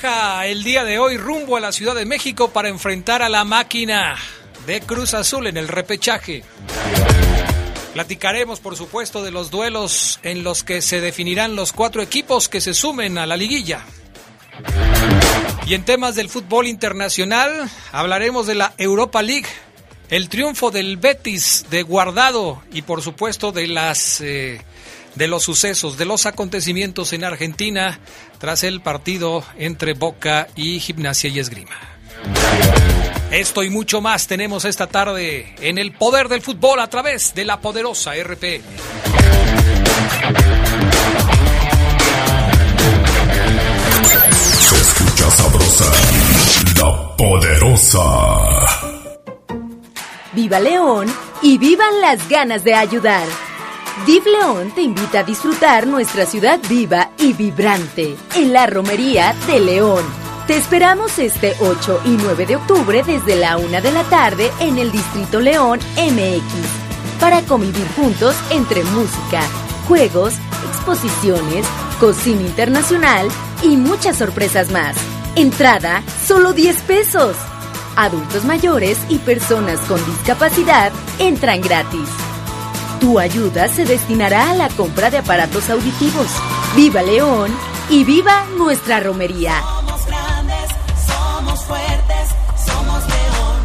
El día de hoy rumbo a la Ciudad de México para enfrentar a la máquina de Cruz Azul en el repechaje. Platicaremos, por supuesto, de los duelos en los que se definirán los cuatro equipos que se sumen a la liguilla. Y en temas del fútbol internacional, hablaremos de la Europa League, el triunfo del Betis de Guardado y, por supuesto, de las eh, de los sucesos, de los acontecimientos en Argentina tras el partido entre Boca y Gimnasia y Esgrima. Esto y mucho más tenemos esta tarde en el poder del fútbol a través de la poderosa RPM. Se escucha sabrosa, la poderosa. Viva León y vivan las ganas de ayudar. DIF León te invita a disfrutar nuestra ciudad viva y vibrante en la Romería de León. Te esperamos este 8 y 9 de octubre desde la 1 de la tarde en el Distrito León MX para convivir juntos entre música, juegos, exposiciones, cocina internacional y muchas sorpresas más. Entrada solo 10 pesos. Adultos mayores y personas con discapacidad entran gratis. Tu ayuda se destinará a la compra de aparatos auditivos. ¡Viva León! ¡Y viva nuestra romería!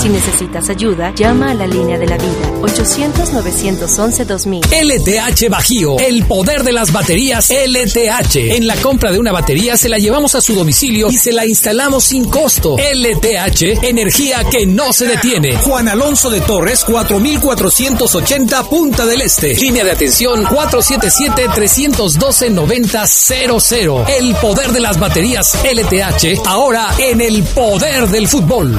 Si necesitas ayuda, llama a la línea de la vida 800-911-2000. LTH Bajío, el poder de las baterías LTH. En la compra de una batería se la llevamos a su domicilio y se la instalamos sin costo. LTH, energía que no se detiene. Juan Alonso de Torres, 4480 Punta del Este. Línea de atención 477-312-9000. El poder de las baterías LTH, ahora en el poder del fútbol.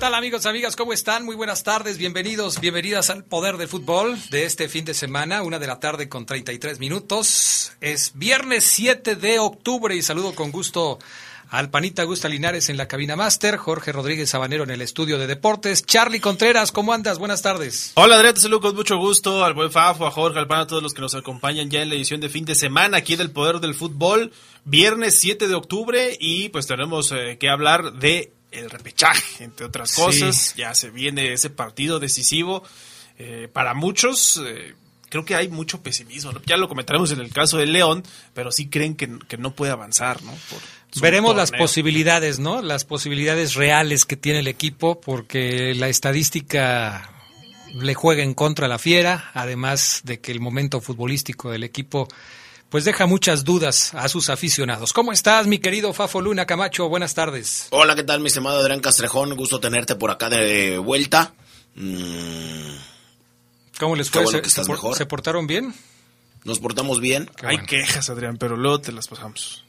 Amigos, amigas? ¿Cómo están? Muy buenas tardes, bienvenidos, bienvenidas al Poder del Fútbol de este fin de semana, una de la tarde con 33 minutos. Es viernes 7 de octubre y saludo con gusto al panita Gusta Linares en la cabina máster, Jorge Rodríguez Sabanero en el estudio de deportes, Charlie Contreras, ¿cómo andas? Buenas tardes. Hola Adrián, te saludo con mucho gusto al buen Fafo, a Jorge, al pan, a todos los que nos acompañan ya en la edición de fin de semana aquí del Poder del Fútbol, viernes 7 de octubre y pues tenemos eh, que hablar de el repechaje, entre otras cosas. Ya se viene ese partido decisivo. Eh, para muchos, eh, creo que hay mucho pesimismo. Ya lo comentaremos en el caso de León, pero sí creen que, no puede avanzar, ¿no? Veremos las posibilidades, ¿no? Las posibilidades reales que tiene el equipo, porque la estadística le juega en contra a la fiera, además de que el momento futbolístico del equipo pues deja muchas dudas a sus aficionados. ¿Cómo estás, mi querido Fafo Luna Camacho? Buenas tardes. Hola, ¿qué tal, mi estimado Adrián Castrejón? Gusto tenerte por acá de vuelta. Mm. ¿Cómo les fue? ¿Se, portaron bien? Nos portamos bien. hay quejas, Adrián, pero luego te las pasamos.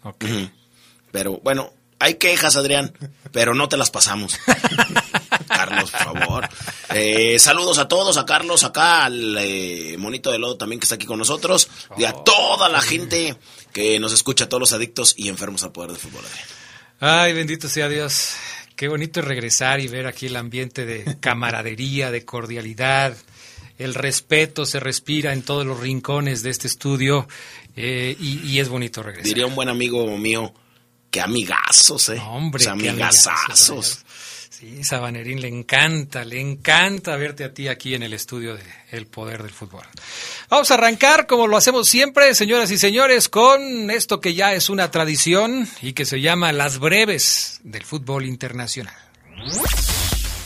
Pero bueno, hay quejas, Adrián, pero no te las pasamos. Carlos, por favor. Eh, saludos a todos, a Carlos, acá, al eh, Monito de Lodo también que está aquí con nosotros, y a toda la gente que nos escucha, a todos los adictos y enfermos al poder del fútbol. Ay, bendito sea Dios. Qué bonito es regresar y ver aquí el ambiente de camaradería, de cordialidad. El respeto se respira en todos los rincones de este estudio eh, y, y es bonito regresar. Diría un buen amigo mío, que amigazos, ¿eh? Hombre, O sea, qué amigazazos. Sí, Sabanerín, le encanta, le encanta verte a ti aquí en el estudio de El Poder del Fútbol. Vamos a arrancar, como lo hacemos siempre, señoras y señores, con esto que ya es una tradición y que se llama Las Breves del Fútbol Internacional.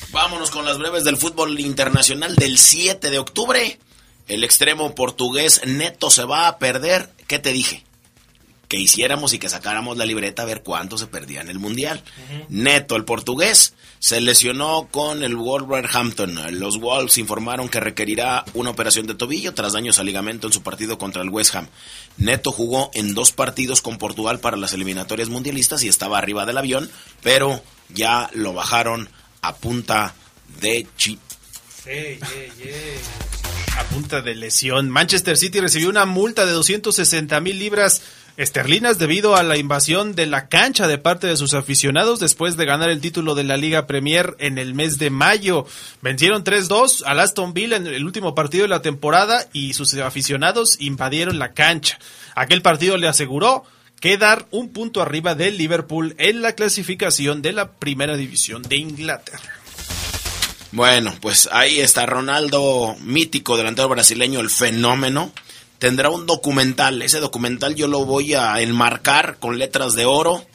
Vámonos con las breves del fútbol internacional del 7 de octubre. El extremo portugués Neto se va a perder. ¿Qué te dije? Que hiciéramos y que sacáramos la libreta a ver cuánto se perdía en el Mundial. Neto, el portugués, se lesionó con el Wolverhampton. Los Wolves informaron que requerirá una operación de tobillo tras daños al ligamento en su partido contra el West Ham. Neto jugó en dos partidos con Portugal para las eliminatorias mundialistas y estaba arriba del avión, pero ya lo bajaron a punta de chip. a punta de lesión. Manchester City recibió una multa de 260 mil libras esterlinas debido a la invasión de la cancha de parte de sus aficionados después de ganar el título de la Liga Premier en el mes de mayo. Vencieron 3-2 al Aston Villa en el último partido de la temporada y sus aficionados invadieron la cancha. Aquel partido le aseguró quedar un punto arriba del Liverpool en la clasificación de la primera división de Inglaterra. Bueno, pues ahí está Ronaldo, mítico delantero brasileño, el fenómeno. Tendrá un documental. Ese documental yo lo voy a enmarcar con letras de oro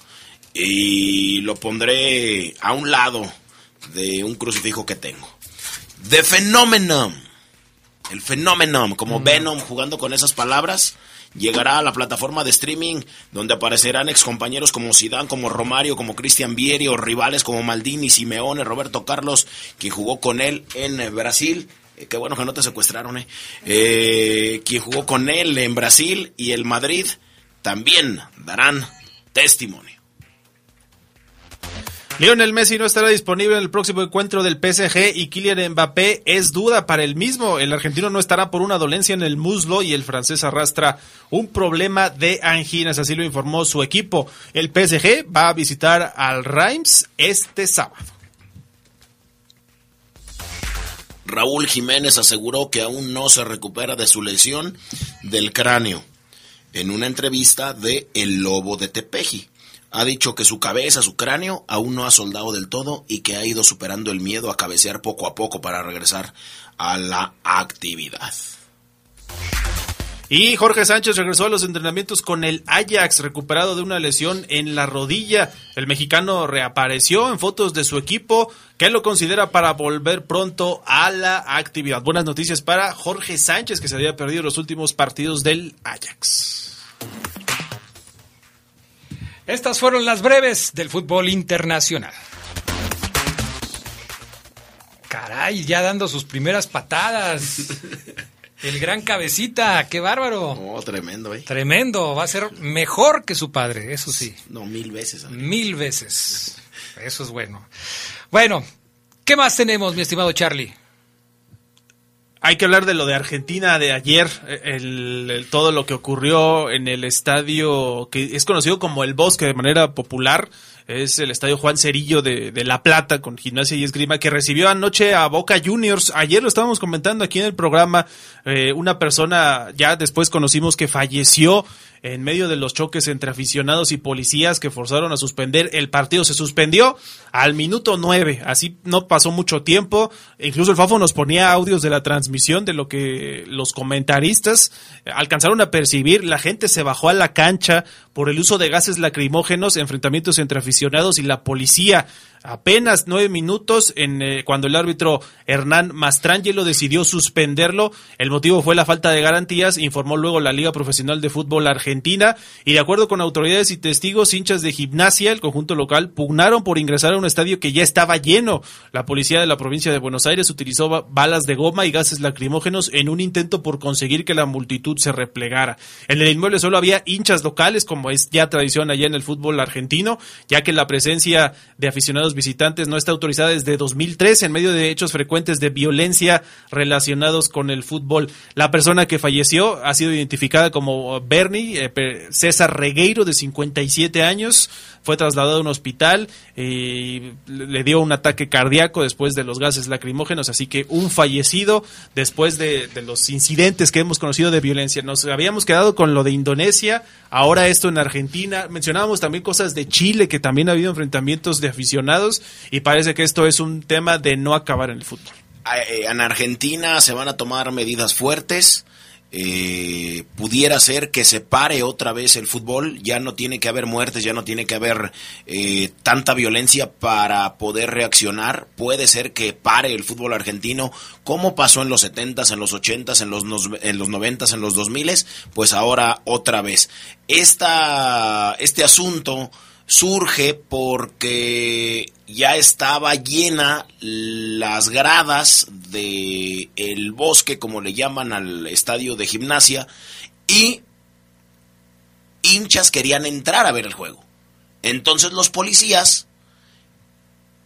y lo pondré a un lado de un crucifijo que tengo. The Phenomenon. El fenómeno, como Venom jugando con esas palabras, llegará a la plataforma de streaming donde aparecerán excompañeros como Zidane, como Romario, como Cristian Vieri o rivales como Maldini, Simeone, Roberto Carlos, quien jugó con él en Brasil. Eh, Qué bueno que no te secuestraron, eh. Eh, quien jugó con él en Brasil y el Madrid también darán testimonio. Lionel Messi no estará disponible en el próximo encuentro del PSG y Kylian Mbappé es duda para el mismo. El argentino no estará por una dolencia en el muslo y el francés arrastra un problema de anginas, así lo informó su equipo. El PSG va a visitar al Reims este sábado. Raúl Jiménez aseguró que aún no se recupera de su lesión del cráneo. En una entrevista de El Lobo de Tepeji, ha dicho que su cabeza, su cráneo, aún no ha soldado del todo y que ha ido superando el miedo a cabecear poco a poco para regresar a la actividad. Y Jorge Sánchez regresó a los entrenamientos con el Ajax, recuperado de una lesión en la rodilla. El mexicano reapareció en fotos de su equipo, que lo considera para volver pronto a la actividad. Buenas noticias para Jorge Sánchez, que se había perdido los últimos partidos del Ajax. Estas fueron las breves del fútbol internacional. Caray, ya dando sus primeras patadas. El gran cabecita, qué bárbaro. Oh, tremendo, ¿eh? Tremendo, va a ser mejor que su padre, eso sí. No, mil veces. amigo. Mil veces. Eso es bueno. Bueno, ¿qué más tenemos, mi estimado Charlie? Hay que hablar de lo de Argentina de ayer, el, el- todo lo que ocurrió en el estadio que es conocido como el Bosque de manera popular. Es el estadio Juan Cerillo de, de La Plata con gimnasia y esgrima que recibió anoche a Boca Juniors. Ayer lo estábamos comentando aquí en el programa. eh, una persona ya después conocimos que falleció en medio de los choques entre aficionados y policías que forzaron a suspender el partido. Se suspendió al minuto nueve, así no pasó mucho tiempo. Incluso el Fafo nos ponía audios de la transmisión de lo que los comentaristas alcanzaron a percibir. La gente se bajó a la cancha por el uso de gases lacrimógenos, enfrentamientos entre aficionados y la policía. Apenas nueve minutos en eh, cuando el árbitro Hernán Mastrangelo decidió suspenderlo. El motivo fue la falta de garantías, informó luego la Liga Profesional de Fútbol Argentina. Y de acuerdo con autoridades y testigos, hinchas de gimnasia, el conjunto local, pugnaron por ingresar a un estadio que ya estaba lleno. La policía de la provincia de Buenos Aires utilizó ba- balas de goma y gases lacrimógenos en un intento por conseguir que la multitud se replegara. En el inmueble solo había hinchas locales, como es ya tradición allá en el fútbol argentino, ya que la presencia de aficionados visitantes no está autorizada desde 2003 en medio de hechos frecuentes de violencia relacionados con el fútbol. La persona que falleció ha sido identificada como Bernie eh, César Regueiro, de 57 años. Fue trasladado a un hospital y le dio un ataque cardíaco después de los gases lacrimógenos, así que un fallecido después de, los incidentes que hemos conocido de violencia. Nos habíamos quedado con lo de Indonesia, ahora esto en Argentina. Mencionábamos también cosas de Chile, que también ha habido enfrentamientos de aficionados y parece que esto es un tema de no acabar en el fútbol. Eh, en Argentina se van a tomar medidas fuertes eh, pudiera ser que se pare otra vez el fútbol, ya no tiene que haber muertes, ya no tiene que haber eh, tanta violencia para poder reaccionar, puede ser que pare el fútbol argentino, como pasó en los 70s, en los 80s, en los, en los 90s, en los 2000s, pues ahora otra vez. Esta, este asunto surge porque ya estaba llena las gradas de el bosque, como le llaman al estadio de gimnasia, y hinchas querían entrar a ver el juego. Entonces los policías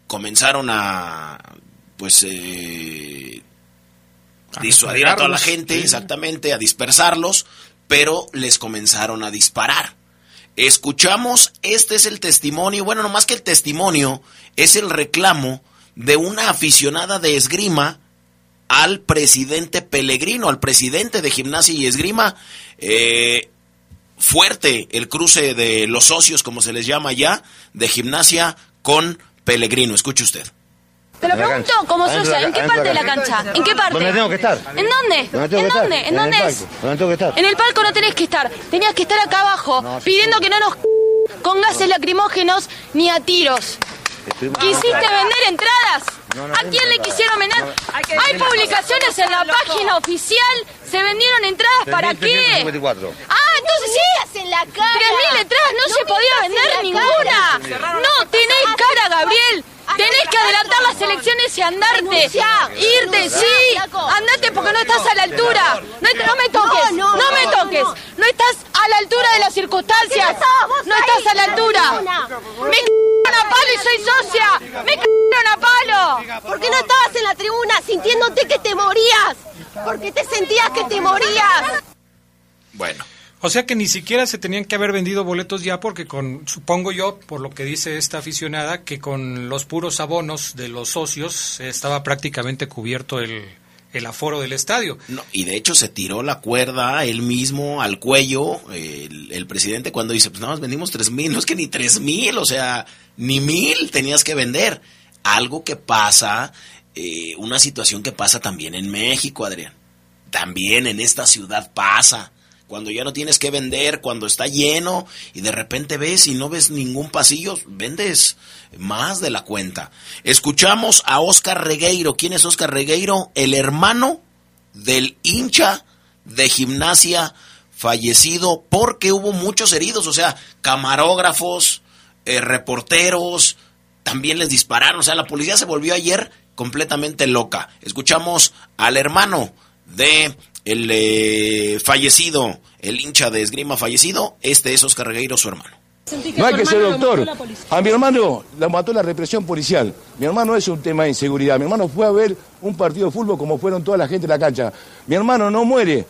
comenzaron a, pues, eh, disuadir a toda la gente, exactamente, a dispersarlos, pero les comenzaron a disparar. Escuchamos, este es el testimonio, bueno, no más que el testimonio, es el reclamo de una aficionada de esgrima al presidente Pellegrino, al presidente de gimnasia y esgrima. Eh, fuerte el cruce de los socios, como se les llama ya, de gimnasia con Pellegrino. Escuche usted. Te lo pregunto como socia, ¿en qué parte de la cancha? ¿En qué parte? ¿Dónde tengo que estar? ¿En dónde? ¿En dónde? ¿En dónde es? ¿Dónde tengo que estar? En el palco no tenés que estar. Tenías que estar acá abajo, pidiendo que no nos con gases lacrimógenos ni a tiros. ¿Quisiste vender entradas? ¿A quién le quisieron vender? Hay publicaciones en la página oficial. ¿Se vendieron entradas para qué? Ah, entonces sí. en la cara. 3.000 entradas no se podía vender ninguna. No tenés cara, Gabriel. Tenés que adelantar las elecciones y andarte. Irte, sí. Andate porque no estás a la altura. No, me toques. No, me toques. No estás a la altura de las circunstancias. No estás a la altura. Me c***aron a palo y soy socia. Me c***aron a palo. ¿Por qué no estabas en la tribuna sintiéndote que te morías? Porque te sentías que te morías. Bueno. O sea que ni siquiera se tenían que haber vendido boletos ya porque con, supongo yo, por lo que dice esta aficionada, que con los puros abonos de los socios estaba prácticamente cubierto el, el aforo del estadio. Y de hecho se tiró la cuerda él mismo al cuello, el, presidente cuando dice, pues nada más vendimos tres mil, no es que ni tres mil, o sea, ni mil tenías que vender. Algo que pasa, eh, una situación que pasa también en México, Adrián. También en esta ciudad pasa cuando ya no tienes que vender, cuando está lleno y de repente ves y no ves ningún pasillo, vendes más de la cuenta. Escuchamos a Oscar Regueiro. ¿Quién es Oscar Regueiro? El hermano del hincha de gimnasia fallecido porque hubo muchos heridos, o sea, camarógrafos, eh, reporteros, también les dispararon, o sea, la policía se volvió ayer completamente loca. Escuchamos al hermano de el eh, fallecido, el hincha de esgrima fallecido, este es Oscar Regueiro, su hermano. No hay que ser doctor. A mi hermano la mató la represión policial. Mi hermano es un tema de inseguridad. Mi hermano fue a ver un partido de fútbol como fueron toda la gente en la cancha. Mi hermano no muere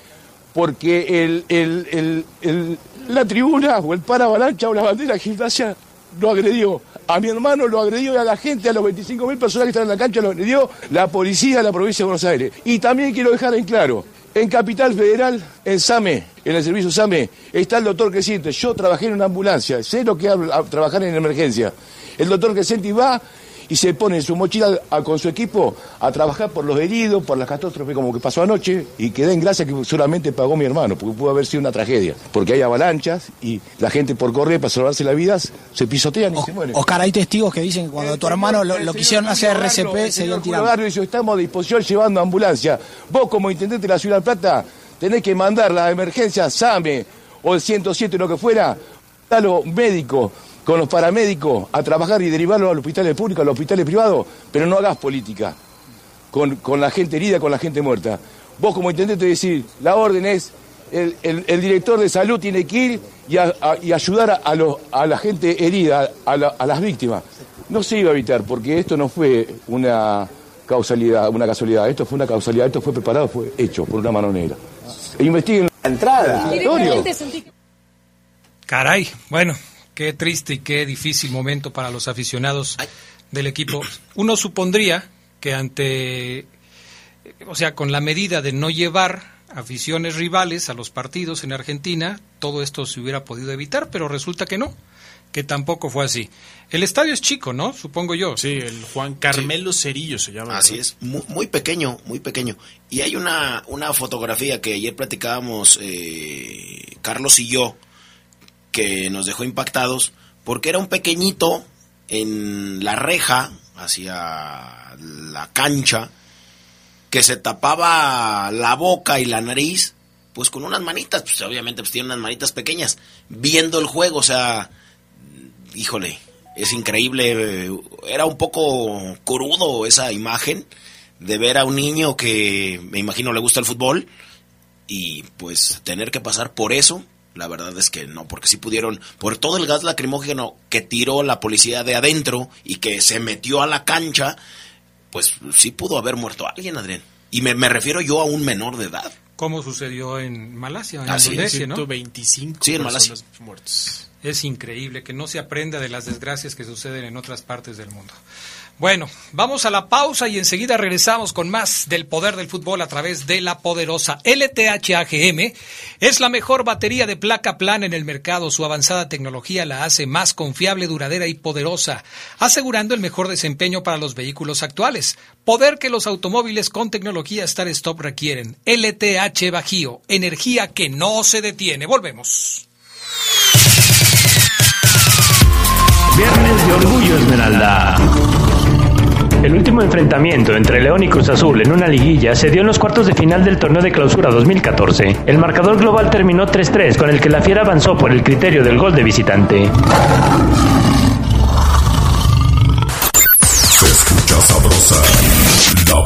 porque el, la tribuna o el paravalancha o la bandera de gimnasia lo agredió. A mi hermano lo agredió a la gente, a los 25 mil personas que están en la cancha, lo agredió la policía de la provincia de Buenos Aires. Y también quiero dejar en claro, en Capital Federal, en SAME, en el servicio SAME, está el doctor Crescente. Yo trabajé en una ambulancia, sé lo que es trabajar en emergencia. El doctor Crescenti va y se pone en su mochila con su equipo a trabajar por los heridos, por las catástrofes como que pasó anoche y que den gracias que solamente pagó mi hermano, porque pudo haber sido una tragedia, porque hay avalanchas y la gente por correr para salvarse la vida se pisotean y se mueren. Oscar, hay testigos que dicen que cuando tu hermano lo, quisieron hacer RCP se dio tirando. Dice, estamos a disposición llevando ambulancia. Vos como intendente de la Ciudad de Plata tenés que mandar la emergencia SAME o el 107 lo que fuera, a los médicos con los paramédicos a trabajar y derivarlo al hospital público, al hospital privado, pero no hagas política con, la gente herida, con la gente muerta. Vos como intendente decir, la orden es, el, director de salud tiene que ir y, ayudar a, a, la gente herida, a, las víctimas. no se iba a evitar, porque esto no fue una causalidad, una casualidad, esto fue una causalidad, esto fue preparado, fue hecho por una mano negra. E investiguen la entrada. Caray, bueno, qué triste y qué difícil momento para los aficionados del equipo. Uno supondría que ante, o sea, con la medida de no llevar aficiones rivales a los partidos en Argentina, todo esto se hubiera podido evitar, pero resulta que no, que tampoco fue así. El estadio es chico, ¿no? Supongo yo. Sí, el Juan Carmelo Cerillo se llama. Así es, muy, muy, pequeño, muy pequeño. Y hay una, una fotografía que ayer platicábamos eh, Carlos y yo, que nos dejó impactados, porque era un pequeñito en la reja hacia la cancha, que se tapaba la boca y la nariz, pues con unas manitas, pues obviamente pues tiene unas manitas pequeñas, viendo el juego, o sea, híjole, es increíble, era un poco crudo esa imagen de ver a un niño que me imagino le gusta el fútbol y pues tener que pasar por eso, la verdad es que no, porque si pudieron, por todo el gas lacrimógeno que tiró la policía de adentro y que se metió a la cancha, pues sí pudo haber muerto alguien, Adrián. Y me, me refiero yo a un menor de edad. Como sucedió en Malasia, en Así Indonesia, es, ¿no? 125 Sí, en Malasia. muertos. Es increíble que no se aprenda de las desgracias que suceden en otras partes del mundo. Bueno, vamos a la pausa y enseguida regresamos con más del poder del fútbol a través de la poderosa LTH AGM. Es la mejor batería de placa plana en el mercado. Su avanzada tecnología la hace más confiable, duradera y poderosa, asegurando el mejor desempeño para los vehículos actuales. Poder que los automóviles con tecnología Star Stop requieren. LTH Bajío, energía que no se detiene. Volvemos. Viernes de Orgullo Esmeralda. El último enfrentamiento entre León y Cruz Azul en una liguilla se dio en los cuartos de final del torneo de clausura 2014. El marcador global terminó 3-3, con el que la Fiera avanzó por el criterio del gol de visitante. Se escucha sabrosa, la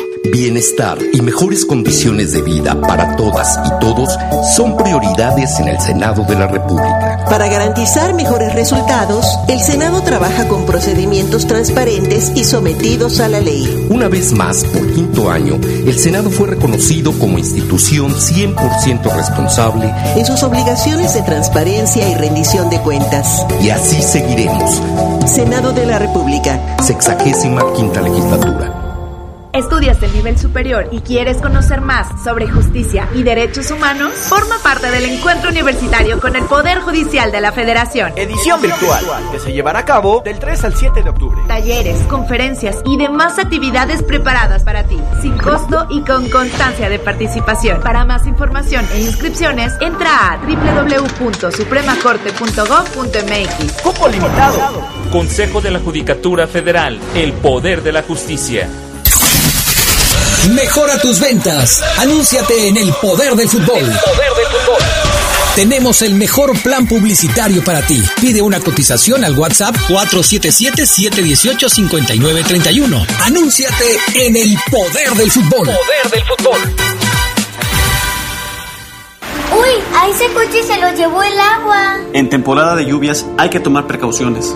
Bienestar y mejores condiciones de vida para todas y todos son prioridades en el Senado de la República. Para garantizar mejores resultados, el Senado trabaja con procedimientos transparentes y sometidos a la ley. Una vez más, por quinto año, el Senado fue reconocido como institución 100% responsable en sus obligaciones de transparencia y rendición de cuentas. y así seguiremos. Senado de la República. Sexagésima quinta legislatura. ¿Estudias del nivel superior y quieres conocer más sobre justicia y derechos humanos? Forma parte del encuentro universitario con el Poder Judicial de la Federación. Edición virtual, que se llevará a cabo del 3 al 7 de octubre. Talleres, conferencias y demás actividades preparadas para ti, sin costo y con constancia de participación. Para más información e inscripciones, entra a www.supremacorte.gov.mx. Cupo limitado. Consejo de la Judicatura Federal, el poder de la justicia. Mejora tus ventas. Anúnciate en el poder del fútbol. Tenemos el mejor plan publicitario para ti. Pide una cotización al WhatsApp 477-718-5931. Anúnciate en el poder del fútbol. Poder del fútbol. Uy, a ese coche se lo llevó el agua. En temporada de lluvias hay que tomar precauciones.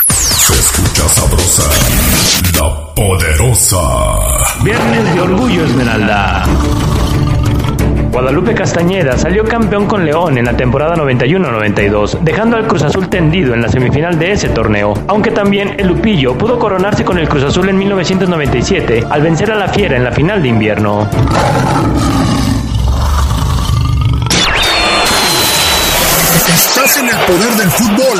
Sabrosa, la poderosa. Viernes de Orgullo Esmeralda. Guadalupe Castañeda salió campeón con León en la temporada 91-92, dejando al Cruz Azul tendido en la semifinal de ese torneo, aunque también el Lupillo pudo coronarse con el Cruz Azul en 1997 al vencer a la Fiera en la final de invierno. Estás en el poder del fútbol.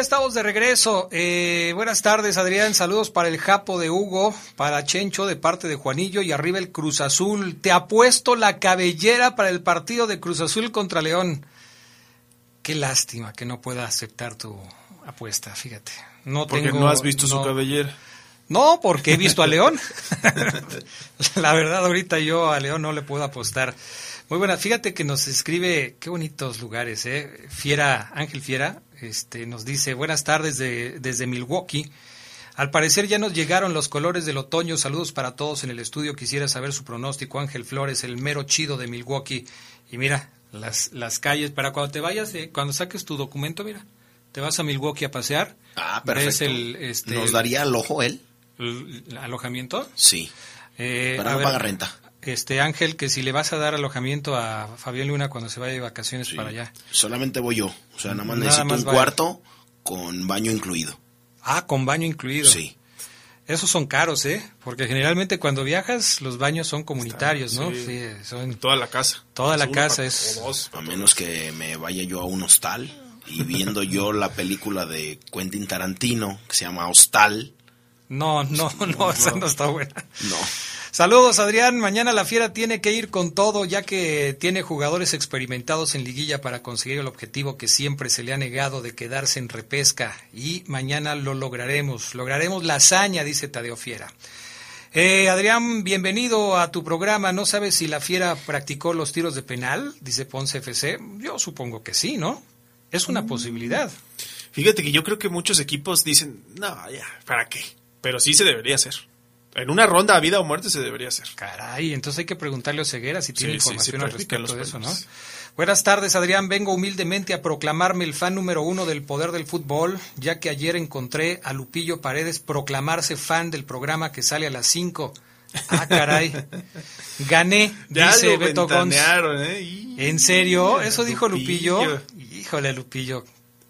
Ya estamos de regreso. Eh, buenas tardes, Adrián. Saludos para el Japo de Hugo, para Chencho de parte de Juanillo y arriba el Cruz Azul. Te apuesto la cabellera para el partido de Cruz Azul contra León. Qué lástima que no pueda aceptar tu apuesta, fíjate. No Porque tengo, no has visto su cabellera. No, porque he visto a León. La verdad, ahorita yo a León no le puedo apostar. Muy buena. Fíjate que nos escribe, qué bonitos lugares, ¿eh? Fiera, Ángel Fiera, este, nos dice, buenas tardes de- desde Milwaukee. Al parecer ya nos llegaron los colores del otoño. Saludos para todos en el estudio. Quisiera saber su pronóstico. Ángel Flores, el mero chido de Milwaukee. Y mira, las, las calles, para cuando te vayas, de- cuando saques tu documento, mira, te vas a Milwaukee a pasear. Ah, perfecto. el, este, ¿Nos daría el ojo él? el alojamiento. Sí. Eh, Pero a no ver, paga renta. Este Ángel, que si le vas a dar alojamiento a Fabián Luna cuando se vaya de vacaciones para allá. Solamente voy yo. O sea, nada más Nada necesito más un vaya. cuarto con baño incluido. Ah, con baño incluido. Sí. Esos son caros, ¿eh? Porque generalmente cuando viajas los baños son comunitarios, ¿no? sí. Sí, son Toda la casa. toda la casa para- es o dos. A menos que me vaya yo a un hostal y viendo yo la película de Quentin Tarantino que se llama Hostal. No, no, no, esa no está buena. No. Saludos, Adrián. Mañana la Fiera tiene que ir con todo, ya que tiene jugadores experimentados en liguilla para conseguir el objetivo que siempre se le ha negado de quedarse en repesca. Y mañana lo lograremos. Lograremos la hazaña, dice Tadeo Fiera. Eh, Adrián, bienvenido a tu programa. ¿No sabes si la Fiera practicó los tiros de penal? Dice Ponce FC. Yo supongo que sí, ¿no? Es una posibilidad. Fíjate que yo creo que muchos equipos dicen, no, ya, ¿para qué? Pero sí se debería hacer. En una ronda a vida o muerte se debería hacer. Caray, entonces hay que preguntarle a Ceguera si tiene Sí, sí, sí, información al respecto de eso, ¿no? Buenas tardes, Adrián. Vengo humildemente a proclamarme el fan número uno del poder del fútbol, ya que ayer encontré a Lupillo Paredes proclamarse fan del programa que sale a las 5. Ah, caray. Gané, Ya dice Beto Gons. ¿eh? Y- ¿En serio? ¿Eso dijo Lupillo. Lupillo? Híjole, Lupillo.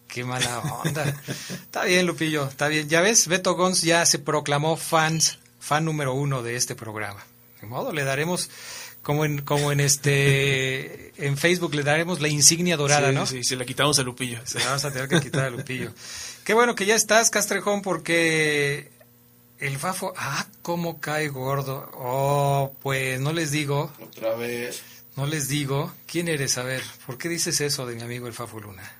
Qué mala onda. está bien, Lupillo, está bien. Ya ves, Beto Gons ya se proclamó fans, fan número uno de este programa. De modo, le daremos, como en, como en este, en Facebook le daremos la insignia dorada, Sí, ¿no? Sí, se la quitamos a Lupillo. Se la vamos a tener que quitar a Lupillo. Qué bueno que ya estás, Castrejón, porque el Fafo, ah, cómo cae gordo. Oh, pues no les digo. Otra vez. No les digo. ¿Quién eres? A ver, ¿por qué dices eso de mi amigo el Fafo Luna?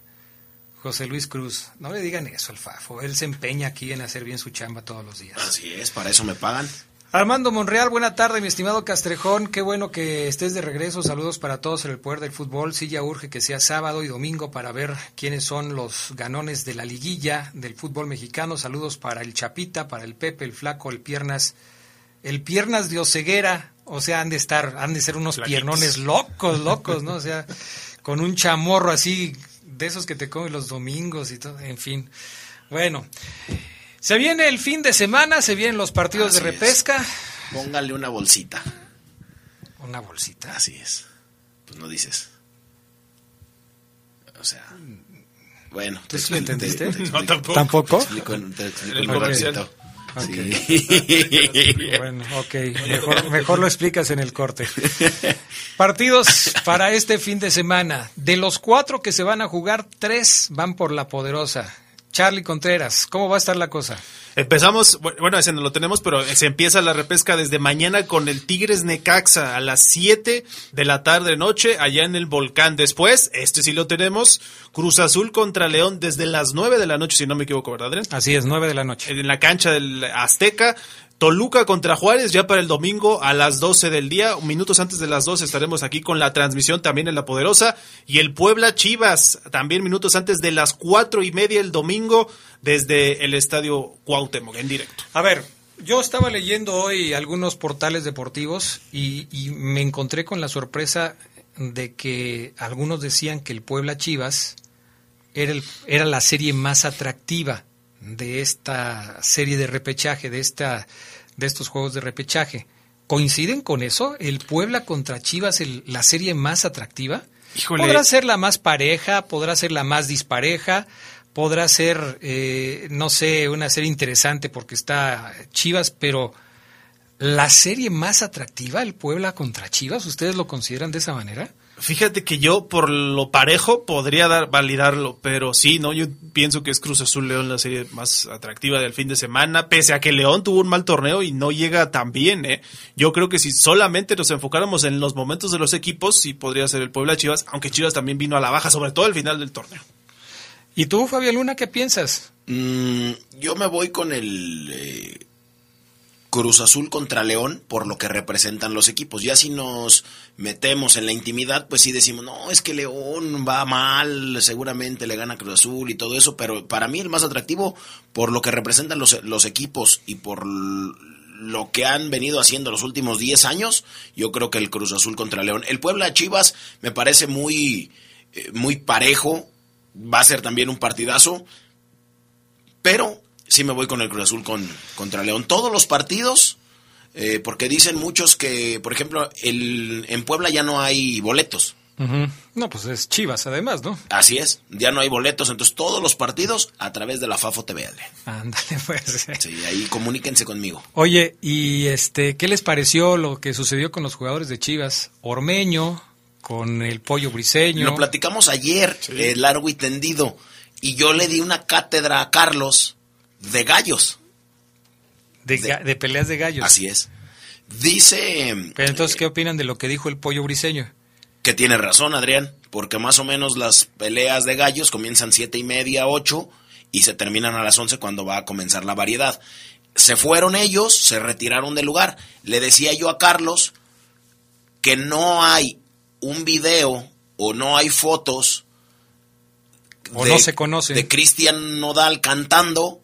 José Luis Cruz. No le digan eso al Fafo. Él se empeña aquí en hacer bien su chamba todos los días. Así es, para eso me pagan. Armando Monreal, buena tarde, mi estimado Castrejón. Qué bueno que estés de regreso. Saludos para todos en el poder del fútbol. Sí, ya urge que sea sábado y domingo para ver quiénes son los ganones de la liguilla del fútbol mexicano. Saludos para el Chapita, para el Pepe, el Flaco, el Piernas, el Piernas de Oceguera. O sea, han de estar, han de ser unos Flaquitos. piernones locos, locos, ¿no? O sea, con un chamorro así, de esos que te comen los domingos y todo, en fin. Bueno, se viene el fin de semana, se vienen los partidos Así de es. repesca. Póngale una bolsita. Una bolsita. Así es. Pues no dices. O sea. Bueno, ¿Tú te sí lo te- entendiste? te explico. No, tampoco. ¿Tampoco? Te explico explico el comercial. Sí. Bueno, ok. Mejor, mejor lo explicas en el corte. Partidos para este fin de semana. De los cuatro que se van a jugar, tres van por la poderosa. Charlie Contreras, ¿cómo va a estar la cosa? Empezamos, bu- bueno, ese no lo tenemos, pero se empieza la repesca desde mañana con el Tigres Necaxa a las 7 de la tarde noche allá en el volcán. Después, este sí lo tenemos, Cruz Azul contra León desde las 9 de la noche, si no me equivoco, ¿verdad, Adrián? Así es, nueve de la noche. En la cancha del Azteca. Toluca contra Juárez ya para el domingo a las 12 del día. Minutos antes de las 12 estaremos aquí con la transmisión también en La Poderosa. Y el Puebla Chivas también minutos antes de las cuatro y media el domingo desde el Estadio Cuauhtémoc en directo. A ver, yo estaba leyendo hoy algunos portales deportivos y, y me encontré con la sorpresa de que algunos decían que el Puebla Chivas era, el- era la serie más atractiva de esta serie de repechaje, de, esta, de estos juegos de repechaje. ¿Coinciden con eso? ¿El Puebla contra Chivas, el- la serie más atractiva? Híjole. Podrá ser la más pareja, podrá ser la más dispareja, podrá ser, eh, no sé, una serie interesante porque está Chivas, pero la serie más atractiva, el Puebla contra Chivas, ¿ustedes lo consideran de esa manera? Fíjate que yo por lo parejo podría dar validarlo, pero sí, no, yo pienso que es Cruz Azul León la serie más atractiva del fin de semana, pese a que León tuvo un mal torneo y no llega tan bien, ¿eh? Yo creo que si solamente nos enfocáramos en los momentos de los equipos, sí podría ser el Puebla Chivas, aunque Chivas también vino a la baja, sobre todo al final del torneo. ¿Y tú, Fabián Luna, qué piensas? Mm, yo me voy con el eh, Cruz Azul contra León por lo que representan los equipos. Ya si nos metemos en la intimidad, pues sí decimos, no, es que León va mal, seguramente le gana Cruz Azul y todo eso, pero para mí el más atractivo por lo que representan los, equipos y por lo que han venido haciendo los últimos 10 años, yo creo que el Cruz Azul contra León. El Puebla Chivas me parece muy, eh, muy parejo, va a ser también un partidazo, pero sí me voy con el Cruz Azul con, contra León. Todos los partidos, eh, porque dicen muchos que, por ejemplo, el, en Puebla ya no hay boletos. Ujú. No, pues es Chivas además, ¿no? Así es, ya no hay boletos, entonces todos los partidos a través de la FAFO TV. Adrián. Ándale, pues. Sí, ahí comuníquense conmigo. Oye, ¿y este qué les pareció lo que sucedió con los jugadores de Chivas? Ormeño, con el pollo briseño. Lo platicamos ayer, eh, largo y tendido, y yo le di una cátedra a Carlos de gallos. de, peleas de gallos. Así es. Dice Pero entonces, ¿qué opinan de lo que dijo el pollo briseño? que tiene razón, Adrián, porque más o menos las peleas de gallos comienzan siete y media, ocho, y se terminan a las once cuando va a comenzar la variedad. Se fueron ellos, se retiraron del lugar. Le decía yo a Carlos que no hay un video o no hay fotos O no se conocen. de Cristian Nodal cantando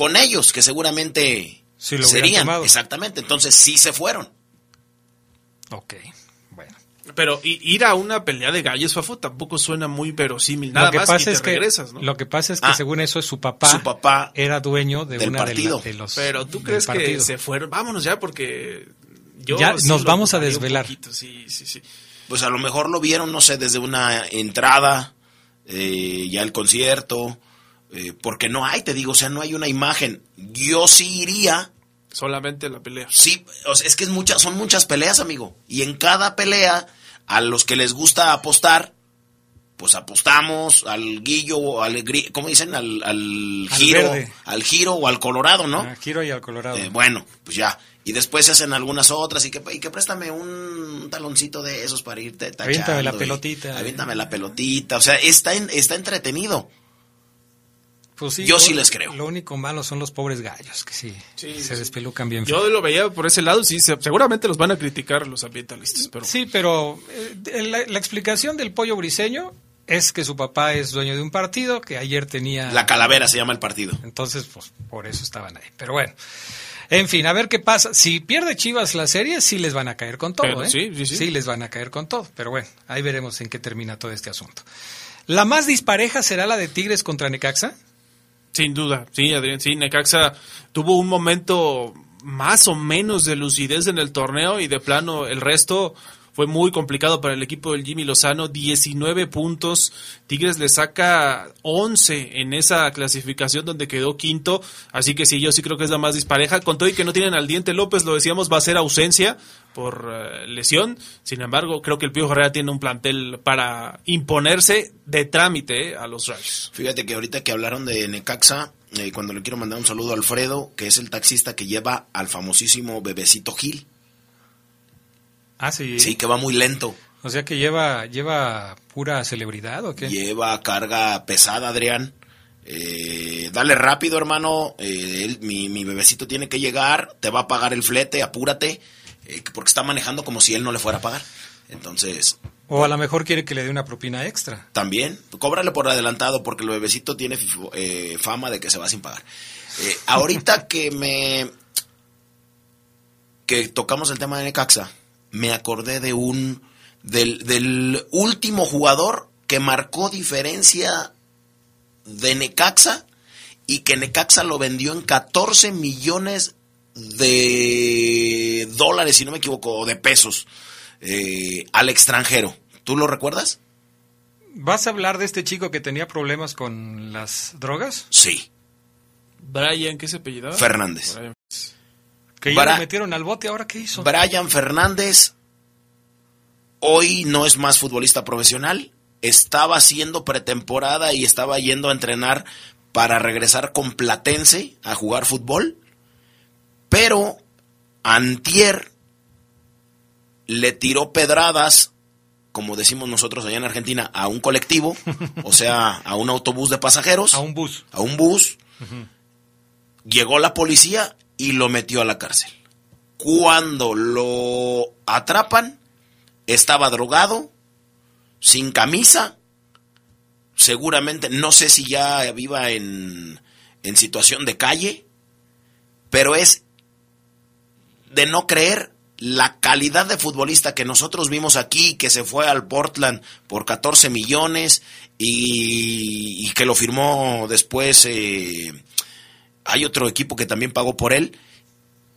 con ellos, que seguramente Sí lo serían. tomado. Exactamente, entonces sí se fueron. Ok. Pero i- ir a una pelea de gallos, Fafo, tampoco suena muy verosímil. Nada lo que más pasa y te es que regresas, ¿no? lo que pasa es que Ah. según eso su papá, Su papá era dueño de del una de, la- partido. de los Pero tú crees que partido. se fueron. Vámonos ya porque yo Ya sí nos vamos a desvelar. poquito, sí, sí, sí. pues a lo mejor lo vieron, no sé, desde una entrada, eh, ya el concierto, eh, porque no hay, te digo, o sea, no hay una imagen. Yo sí iría, Solamente la pelea. sí, o sea, es que es muchas, son muchas peleas, amigo, y en cada pelea, a los que les gusta apostar, pues apostamos al guillo o al, ¿cómo dicen? Al, al Al giro, verde. al giro o al colorado, ¿no? A Giro y al Colorado. Eh, bueno, pues ya. Y después se hacen algunas otras y que, y que préstame un taloncito de esos para irte tachando. Aviéntame la y- pelotita. Aviéntame la pelotita. O sea, está, en- está entretenido. Pues sí, yo lo- sí les creo. Lo único malo son los pobres gallos, que sí, se despelucan bien. Yo feo. lo veía por ese lado, sí, se- seguramente los van a criticar los ambientalistas, pero Sí, pero eh, la, la explicación del pollo briseño es que su papá es dueño de un partido que ayer tenía... La calavera se llama el partido. Entonces, pues por eso estaban ahí. Pero bueno, en fin, a ver qué pasa. Si pierde Chivas la serie, sí les van a caer con todo, Pero ¿eh? sí, sí, sí. les van a caer con todo. Pero bueno, ahí veremos en qué termina todo este asunto. ¿La más dispareja será la de Tigres contra Necaxa? Sin duda, sí, Adrián, sí, Necaxa tuvo un momento más o menos de lucidez en el torneo y de plano el resto fue muy complicado para el equipo del Jimmy Lozano, 19 puntos, Tigres le saca 11 en esa clasificación donde quedó quinto, así que sí, yo sí creo que es la más dispareja, con todo y que no tienen al Diente López, lo decíamos, va a ser ausencia por eh, lesión, sin embargo, creo que el Pío Herrera tiene un plantel para imponerse de trámite eh, a los Rayos. Fíjate que ahorita que hablaron de Necaxa, eh, cuando le quiero mandar un saludo a Alfredo, que es el taxista que lleva al famosísimo bebecito Gil. Ah, sí. Sí, que va muy lento. O sea que lleva, lleva pura celebridad o qué? Lleva carga pesada, Adrián. Eh, dale rápido, hermano. Eh, él- mi, mi bebecito tiene que llegar. Te va a pagar el flete, apúrate. Eh, porque está manejando como si él no le fuera a pagar. Entonces, O a lo mejor quiere que le dé una propina extra. también, cóbrale por adelantado porque el bebecito tiene eh, fama de que se va sin pagar. Eh, ahorita que me. que tocamos el tema de Necaxa, me acordé de un. del, del último jugador que marcó diferencia de Necaxa y que Necaxa lo vendió en 14 millones de dólares, si no me equivoco, o de pesos eh, al extranjero. ¿Tú lo recuerdas? ¿Vas a hablar de este chico que tenía problemas con las drogas? Sí. Brian, ¿qué se apellidaba? Fernández. Que ya lo metieron al bote, ¿ahora qué hizo? Brian Fernández hoy no es más futbolista profesional, estaba haciendo pretemporada y estaba yendo a entrenar para regresar con Platense a jugar fútbol, pero Antier le tiró pedradas, como decimos nosotros allá en Argentina, a un colectivo, o sea, a un autobús de pasajeros. A un bus. A un bus. Llegó la policía y lo metió a la cárcel. Cuando lo atrapan, estaba drogado, sin camisa, seguramente, no sé si ya viva en, en situación de calle, pero es de no creer la calidad de futbolista que nosotros vimos aquí, que se fue al Portland por 14 millones y, que lo firmó después, eh, hay otro equipo que también pagó por él,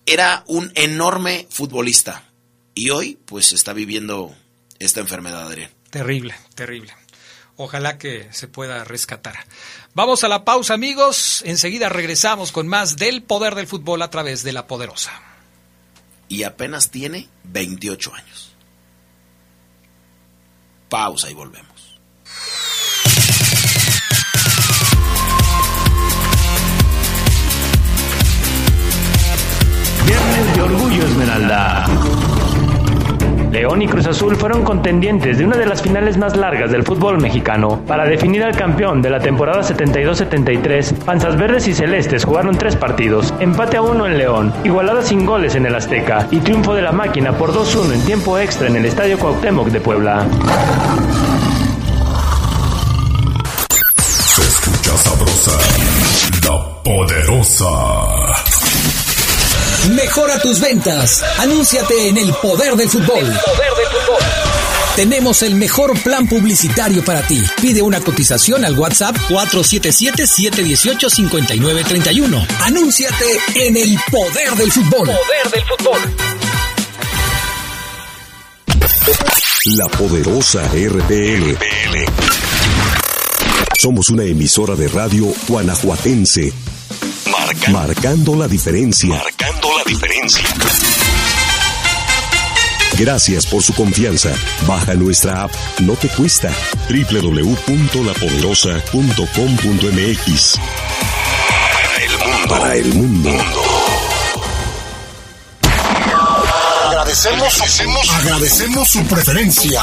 era un enorme futbolista y hoy pues está viviendo esta enfermedad, Adrián. Terrible, terrible. Ojalá que se pueda rescatar. Vamos a la pausa, amigos. Enseguida regresamos con más del poder del fútbol a través de la poderosa. Y apenas tiene 28 años. Pausa y volvemos. Viernes de Orgullo Esmeralda. León y Cruz Azul fueron contendientes de una de las finales más largas del fútbol mexicano. Para definir al campeón de la temporada 72-73, Panzas Verdes y Celestes jugaron tres partidos, empate a uno en León, igualada sin goles en el Azteca y triunfo de la máquina por 2-1 en tiempo extra en el Estadio Cuauhtémoc de Puebla. Se escucha sabrosa, la poderosa. Mejora tus ventas. Anúnciate en el poder del fútbol. poder del fútbol. Tenemos el mejor plan publicitario para ti. Pide una cotización al WhatsApp 477-718-5931. Anúnciate en el poder del fútbol. Poder del fútbol. La poderosa RPL. Somos una emisora de radio guanajuatense. Marcando la diferencia. Marcando la diferencia. Gracias por su confianza. Baja nuestra app. No te cuesta. www.lapoderosa.com.mx. Para el mundo. Para el mundo. Agradecemos, agradecemos, agradecemos su preferencia.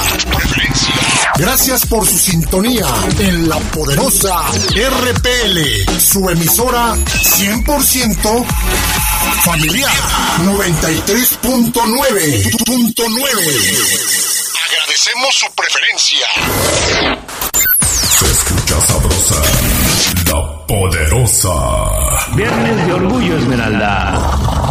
Gracias por su sintonía en la poderosa RPL, su emisora 100% familiar 93.9.9. Agradecemos su preferencia. Se escucha sabrosa, la poderosa. Viernes de Orgullo Esmeralda.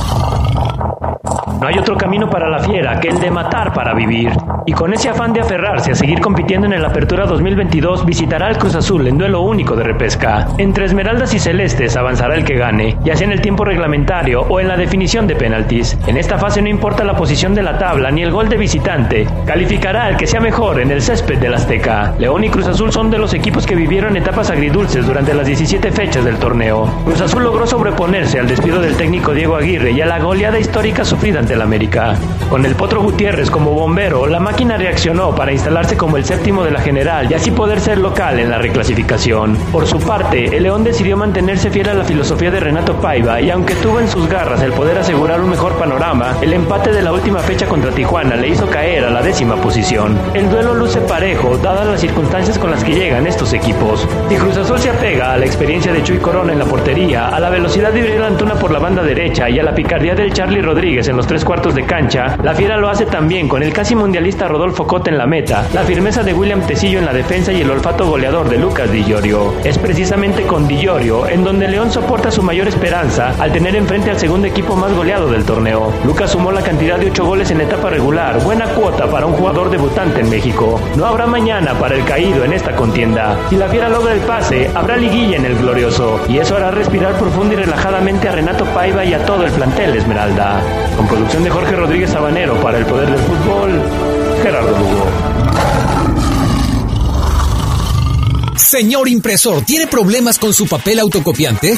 No hay otro camino para la fiera que el de matar para vivir. Y con ese afán de aferrarse a seguir compitiendo en el Apertura 2022, visitará al Cruz Azul en duelo único de repesca. Entre Esmeraldas y Celestes avanzará el que gane, ya sea en el tiempo reglamentario o en la definición de penaltis. En esta fase no importa la posición de la tabla ni el gol de visitante, calificará el que sea mejor en el césped del Azteca. León y Cruz Azul son de los equipos que vivieron etapas agridulces durante las 17 fechas del torneo. Cruz Azul logró sobreponerse al despido del técnico Diego Aguirre y a la goleada histórica sufrida ante el América. Con el Potro Gutiérrez como bombero, la máquina reaccionó para instalarse como el séptimo de la general y así poder ser local en la reclasificación. Por su parte, el León decidió mantenerse fiel a la filosofía de Renato Paiva y aunque tuvo en sus garras el poder asegurar un mejor panorama, el empate de la última fecha contra Tijuana le hizo caer a la décima posición. El duelo luce parejo, dadas las circunstancias con las que llegan estos equipos. Y Cruz Azul se apega a la experiencia de Chuy Corona en la portería, a la velocidad de Gabriel Antuna por la banda derecha y a la picardía del Charlie Rodríguez en los tres cuartos de cancha, la Fiera lo hace también con el casi mundialista Rodolfo Cota en la meta, la firmeza de William Tecillo en la defensa y el olfato goleador de Lucas Di Llorio. Es precisamente con Di Llorio en donde León soporta su mayor esperanza al tener enfrente al segundo equipo más goleado del torneo. Lucas sumó la cantidad de ocho goles en etapa regular, buena cuota para un jugador debutante en México. No habrá mañana para el caído en esta contienda. Si la Fiera logra el pase, habrá liguilla en el glorioso, y eso hará respirar profundo y relajadamente a Renato Paiva y a todo el plantel Esmeralda. Con de Jorge Rodríguez Sabanero para el Poder del Fútbol, Gerardo Lugo. Señor impresor, ¿tiene problemas con su papel autocopiante?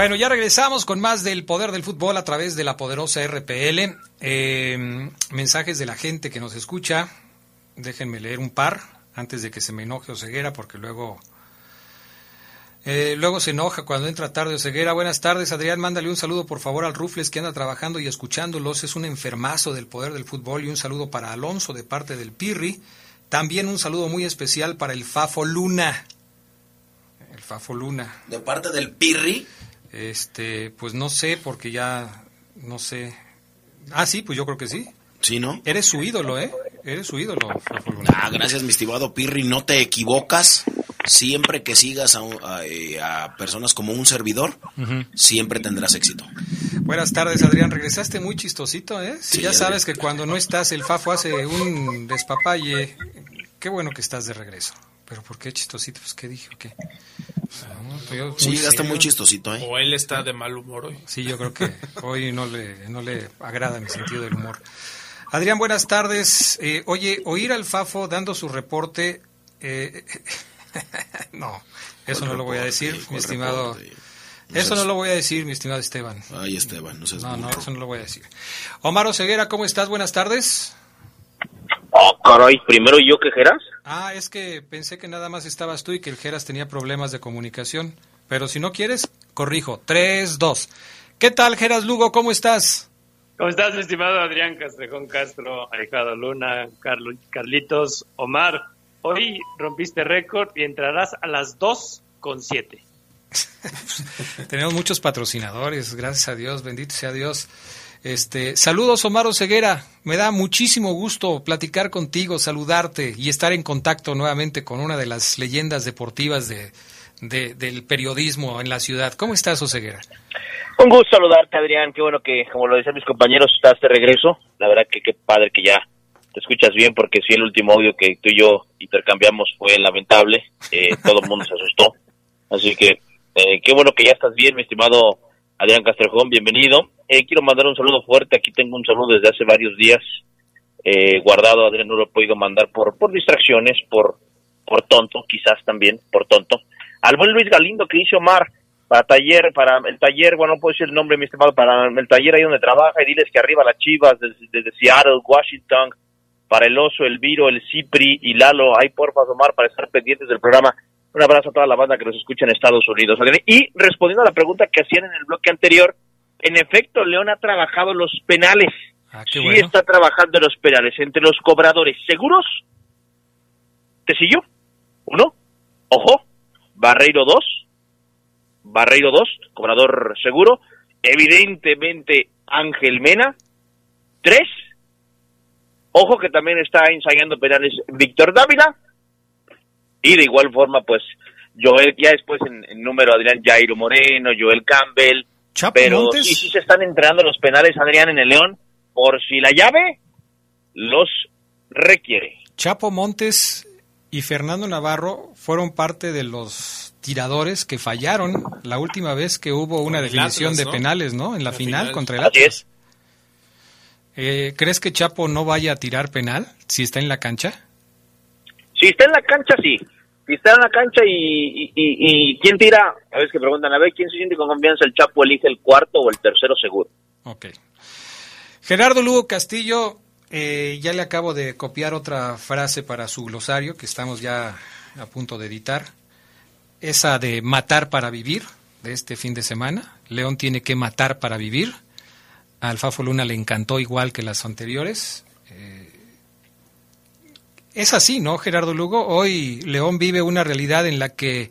Bueno, ya regresamos con más del poder del fútbol a través de la poderosa RPL. Eh, mensajes de la gente que nos escucha. Déjenme leer un par antes de que se me enoje Oseguera, porque luego, eh, luego se enoja cuando entra tarde Oseguera. Buenas tardes, Adrián. Mándale un saludo, por favor, al Rufles que anda trabajando y escuchándolos. Es un enfermazo del poder del fútbol. Y un saludo para Alonso de parte del Pirri. También un saludo muy especial para el Fafo Luna. El Fafo Luna. De parte del Pirri. Este, pues no sé, porque ya no sé. Ah, sí, pues yo creo que sí. Sí, ¿no? Eres su ídolo, ¿eh? Eres su ídolo. Ah, gracias, mi estimado Pirri. No te equivocas. Siempre que sigas a, a, eh, a personas como un servidor, uh -huh. siempre tendrás éxito. Buenas tardes, Adrián. Regresaste muy chistosito, ¿eh? Sí, ya sabes que cuando no estás, el Fafo hace un despapalle. Qué bueno que estás de regreso. Pero ¿por qué chistosito? Pues ¿qué dije o qué? No, sí, ya está muy chistosito, ¿eh? O él está de mal humor hoy. Sí, yo creo que hoy no le, no le agrada mi sentido del humor. Adrián, buenas tardes. Eh, oye, oír al Fafo dando su reporte. Eh, no, eso no lo voy a decir, mi estimado. Eso no lo voy a decir, mi estimado Esteban. Ay, Esteban, no seas No, no, eso no lo voy a decir. Omar Oseguera, ¿cómo estás? Buenas tardes. Oh, caray, primero yo que Geras. Ah, es que pensé que nada más estabas tú y que el Geras tenía problemas de comunicación. Pero si no quieres, corrijo. 3, 2. ¿Qué tal, Geras Lugo? ¿Cómo estás? ¿Cómo estás, mi estimado Adrián Castrejón Castro, Alejandro Luna, Carlos, Carlitos, Omar? Hoy rompiste récord y entrarás a las 2 con 7. Tenemos muchos patrocinadores, gracias a Dios, bendito sea Dios. Este, saludos Omar Ceguera, me da muchísimo gusto platicar contigo, saludarte y estar en contacto nuevamente con una de las leyendas deportivas de, de del periodismo en la ciudad. ¿Cómo estás, Oseguera? Un gusto saludarte, Adrián. Qué bueno que, como lo decían mis compañeros, estás de regreso. La verdad que qué padre que ya te escuchas bien, porque sí, el último audio que tú y yo intercambiamos fue lamentable. Eh, todo el mundo se asustó. Así que eh, qué bueno que ya estás bien, mi estimado Adrián Castrejón. Bienvenido. Eh, quiero mandar un saludo fuerte. Aquí tengo un saludo desde hace varios días eh, guardado. Adrián no lo he podido mandar por, por distracciones, por, por tonto, quizás también, por tonto. Al buen Luis Galindo que dice Omar, para taller, para el taller, bueno, no puedo decir el nombre, mi estimado, para el taller ahí donde trabaja, y diles que arriba las chivas desde, desde Seattle, Washington, para el oso, el Viro, el Cipri y Lalo, ahí porfa, Omar, para estar pendientes del programa. Un abrazo a toda la banda que nos escucha en Estados Unidos. Y respondiendo a la pregunta que hacían en el bloque anterior, en efecto, León ha trabajado los penales. Ah, sí bueno. está trabajando los penales entre los cobradores seguros. Tecillo, uno. Ojo, Barreiro dos. Barreiro dos, cobrador seguro. Evidentemente Ángel Mena. Tres. Ojo que también está ensayando penales Víctor Dávila. Y de igual forma, pues, Joel, ya después en, en número Adrián Jairo Moreno, Joel Campbell, Chapo pero Montes. sí, sí se están entrenando los penales, Adrián, en el León, por si la llave los requiere. Chapo Montes y Fernando Navarro fueron parte de los tiradores que fallaron la última vez que hubo una definición Atlas, de ¿no? penales, ¿no? En la, La final, final. contra el Así Atlas. es. Eh, ¿Crees que Chapo no vaya a tirar penal si está en la cancha? Si está en la cancha, sí. Si está en la cancha y, y, y- quién tira, a veces que preguntan, a ver, ¿quién se siente con confianza? ¿El Chapo elige el cuarto o el tercero seguro? Ok. Gerardo Lugo Castillo, eh, ya le acabo de copiar otra frase para su glosario que estamos ya a punto de editar. Esa de matar para vivir, de este fin de semana. León tiene que matar para vivir. A Alfafo Luna le encantó igual que las anteriores. Eh, es así, ¿no, Gerardo Lugo? Hoy León vive una realidad en la que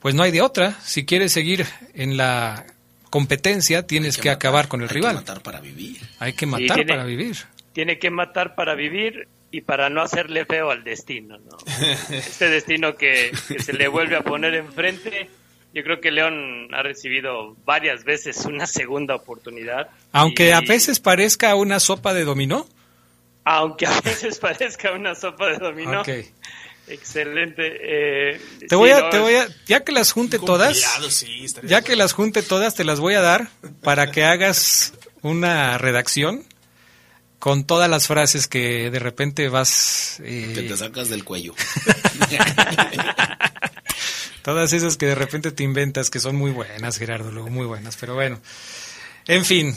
pues no hay de otra. Si quieres seguir en la competencia, tienes que, acabar con el Hay rival. que matar para vivir. Hay que Sí, matar tiene- para vivir. Tiene que matar para vivir y para no hacerle feo al destino, ¿no? Este destino que, que se le vuelve a poner enfrente. Yo creo que León ha recibido varias veces una segunda oportunidad. Aunque Y- a veces parezca una sopa de dominó. Aunque a veces parezca una sopa de dominó. Ok. Excelente. eh, Te sí, voy a, no, te voy a, ya que las junte todas, sí, ya que las junte todas, te las voy a dar para que hagas una redacción con todas las frases que de repente vas... eh, Que te sacas del cuello. Todas esas que de repente te inventas, que son muy buenas, Gerardo, luego muy buenas, pero bueno. En fin,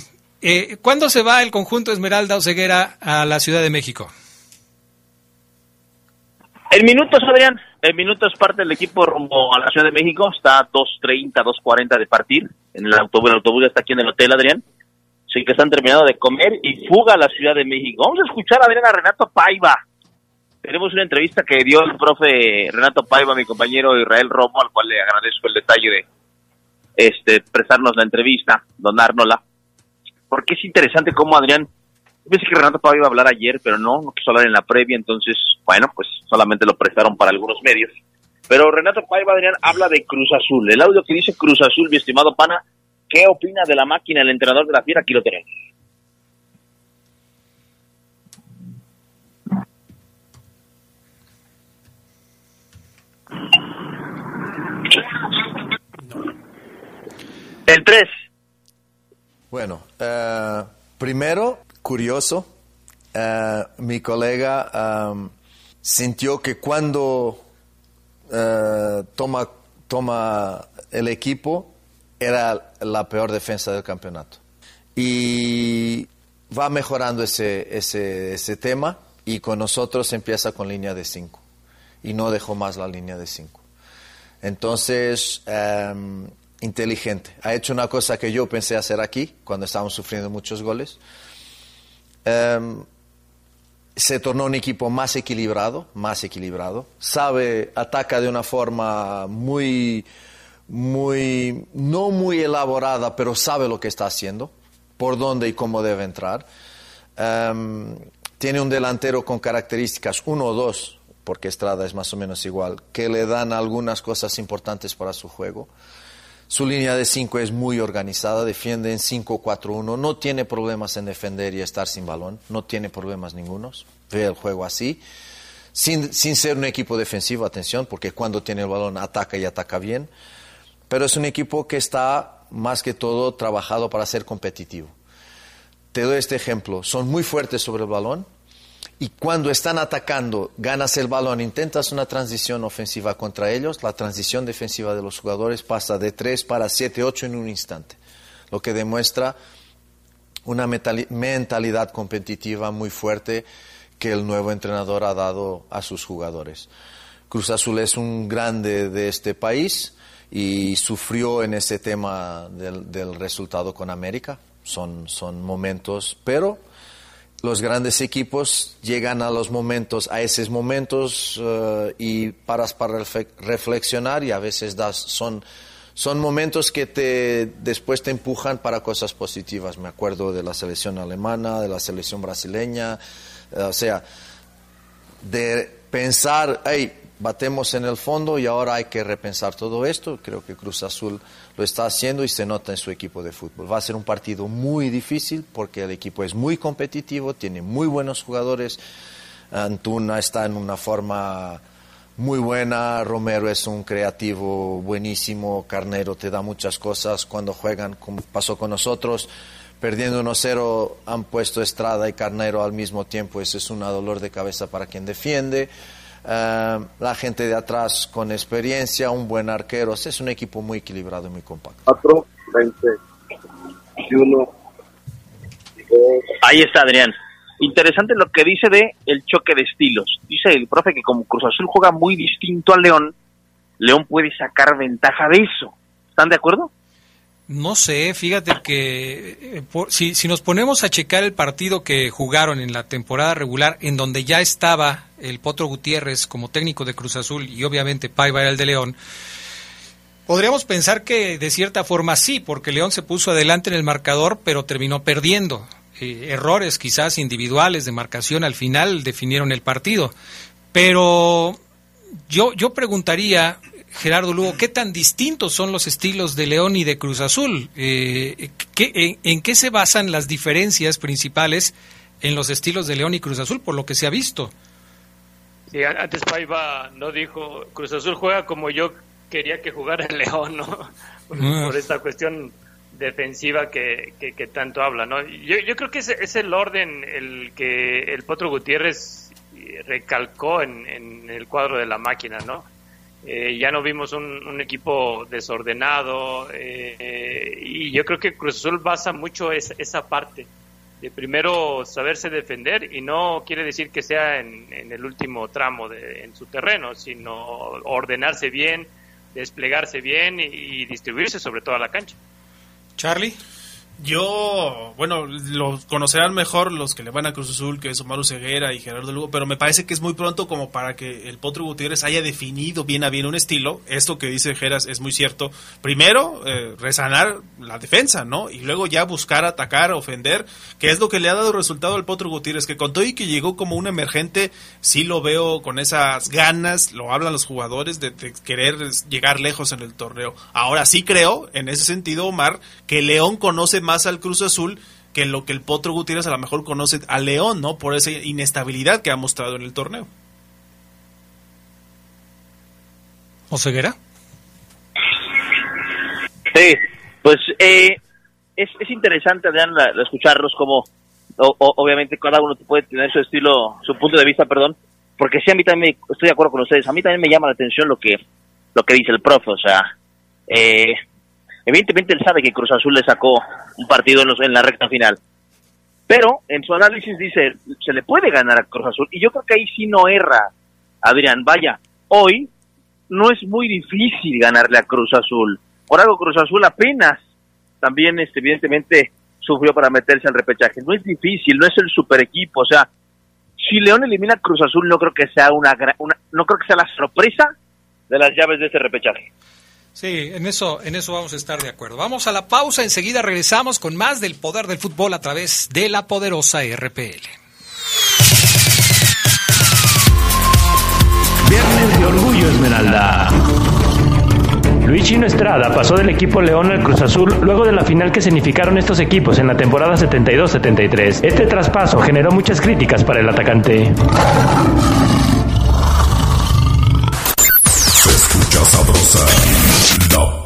eh, ¿cuándo se va el conjunto Esmeralda Oceguera a la Ciudad de México? En minutos, Adrián. En minutos parte del equipo rumbo a la Ciudad de México. Está a 2.30, 2.40 de partir. En el autobús, el autobús está aquí en el hotel, Adrián. Sí que están terminando de comer y fuga a la Ciudad de México. Vamos a escuchar, Adrián, a Renato Paiva. Tenemos una entrevista que dio el profe Renato Paiva, mi compañero Israel Romo, al cual le agradezco el detalle de este prestarnos la entrevista, donárnosla. Porque es interesante cómo Adrián pensé que Renato Paiva iba a hablar ayer, pero no, no quiso hablar en la previa, entonces, bueno, pues solamente lo prestaron para algunos medios. Pero Renato Paiva, Adrián, habla de Cruz Azul. El audio que dice Cruz Azul, mi estimado pana, ¿qué opina de la máquina el entrenador de la fiera? Aquí lo tenemos. El 3. Bueno, eh, primero, curioso, eh, mi colega um, sintió que cuando eh, toma, toma el equipo era la peor defensa del campeonato. Y va mejorando ese, ese, ese tema y con nosotros empieza con línea de 5 y no dejó más la línea de 5. Entonces, em, inteligente. Ha hecho una cosa que yo pensé hacer aquí, cuando estábamos sufriendo muchos goles. Em, se tornó un equipo más equilibrado, más equilibrado. Sabe, ataca de una forma muy, muy, no muy elaborada, pero sabe lo que está haciendo, por dónde y cómo debe entrar. Em, tiene un delantero con características, uno o dos, porque Estrada es más o menos igual, que le dan algunas cosas importantes para su juego. Su línea de 5 es muy organizada, defiende en 5-4-1, no tiene problemas en defender y estar sin balón, no tiene problemas ningunos, ve el juego así, sin, sin ser un equipo defensivo, atención, porque cuando tiene el balón ataca y ataca bien, pero es un equipo que está más que todo trabajado para ser competitivo. Te doy este ejemplo, son muy fuertes sobre el balón, y cuando están atacando, ganas el balón, intentas una transición ofensiva contra ellos, la transición defensiva de los jugadores pasa de 3 para 7, 8 en un instante, lo que demuestra una mentalidad competitiva muy fuerte que el nuevo entrenador ha dado a sus jugadores. Cruz Azul es un grande de este país y sufrió en ese tema del, del resultado con América. Son, son momentos, pero los grandes equipos llegan a los momentos, a esos momentos eh, y paras para reflexionar y a veces das, son, son momentos que te, después te empujan para cosas positivas. Me acuerdo de la selección alemana, de la selección brasileña, eh, o sea, de pensar, hey, batemos en el fondo y ahora hay que repensar todo esto. Creo que Cruz Azul lo está haciendo y se nota en su equipo de fútbol. Va a ser un partido muy difícil porque el equipo es muy competitivo, tiene muy buenos jugadores. Antuna está en una forma muy buena. Romero es un creativo buenísimo. Carnero te da muchas cosas cuando juegan, como pasó con nosotros. Perdiendo 1-0 han puesto Estrada y Carnero al mismo tiempo. Ese es un dolor de cabeza para quien defiende. Eh, la gente de atrás con experiencia, un buen arquero. Es un equipo muy equilibrado y muy compacto. 4, 20, 21. Ahí está Adrián. Interesante lo que dice de el choque de estilos. Dice el profe que como Cruz Azul juega muy distinto a León, León puede sacar ventaja de eso. ¿Están de acuerdo? No sé, fíjate que eh, por- si, si nos ponemos a checar el partido que jugaron en la temporada regular, en donde ya estaba el Potro Gutiérrez como técnico de Cruz Azul y obviamente Paiva era el de León, podríamos pensar que de cierta forma sí, porque León se puso adelante en el marcador, pero terminó perdiendo. Eh, errores quizás individuales de marcación al final definieron el partido. Pero yo, yo preguntaría, Gerardo Lugo, ¿qué tan distintos son los estilos de León y de Cruz Azul? Eh, ¿qué- en, en qué se basan las diferencias principales en los estilos de León y Cruz Azul, por lo que se ha visto? Sí, antes Paiva no dijo, Cruz Azul juega como yo quería que jugara el León, ¿no? Por, Ah. por esta cuestión defensiva que, que, que tanto habla, ¿no? Yo, yo creo que es, es el orden el que el Potro Gutiérrez recalcó en, en el cuadro de la máquina, ¿no? Eh, ya no vimos un, un equipo desordenado eh, y yo creo que Cruz Azul basa mucho es- esa parte de primero saberse defender y no quiere decir que sea en, el último tramo de, en su terreno, sino ordenarse bien, desplegarse bien y distribuirse sobre toda la cancha. Charlie. Yo, bueno, lo conocerán mejor los que le van a Cruz Azul, que es Omar Ceguera y Gerardo Lugo, pero me parece que es muy pronto como para que el Potro Gutiérrez haya definido bien a bien un estilo. Esto que dice Geras es muy cierto. Primero, eh, resanar la defensa, ¿no? Y luego ya buscar atacar, ofender, que es lo que le ha dado resultado al Potro Gutiérrez, que con todo y que llegó como un emergente, sí lo veo con esas ganas, lo hablan los jugadores, de, de querer llegar lejos en el torneo. Ahora sí creo, en ese sentido, Omar, que León conoce más al Cruz Azul que lo que el Potro Gutiérrez a lo mejor conoce a León, ¿no? Por esa inestabilidad que ha mostrado en el torneo. ¿O Ceguera? Sí, pues eh, es, es interesante, Adrián, la- la escucharlos como, o- o- obviamente cada uno puede tener su estilo, su punto de vista, perdón, porque sí, a mí también, me- estoy de acuerdo con ustedes, a mí también me llama la atención lo que, lo que dice el profe, o sea, eh, evidentemente él sabe que Cruz Azul le sacó un partido en, los- en la recta final, pero en su análisis dice, se le puede ganar a Cruz Azul, y yo creo que ahí sí no erra, Adrián, vaya, hoy no es muy difícil ganarle a Cruz Azul. Por algo Cruz Azul apenas también este, evidentemente sufrió para meterse al repechaje. No es difícil, no es el super equipo, o sea, si León elimina a Cruz Azul no creo que sea una, una no creo que sea la sorpresa de las llaves de ese repechaje. Sí, en eso, en eso vamos a estar de acuerdo. Vamos a la pausa, enseguida regresamos con más del poder del fútbol a través de la poderosa RPL. Viernes de Orgullo Esmeralda. Luis Chino Estrada pasó del equipo León al Cruz Azul luego de la final que significaron estos equipos en la temporada 72-73. Este traspaso generó muchas críticas para el atacante.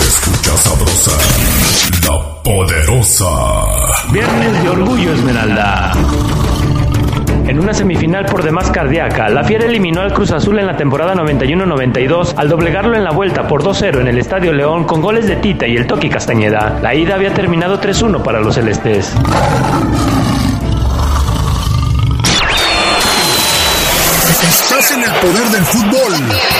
Se escucha sabrosa, la poderosa. Viernes de Orgullo Esmeralda. En una semifinal por demás cardíaca, la Fiera eliminó al Cruz Azul en la temporada 91-92 al doblegarlo en la vuelta por 2-0 en el Estadio León con goles de Tita y el Toqui Castañeda. La ida había terminado 3-1 para los celestes. Estás en el poder del fútbol.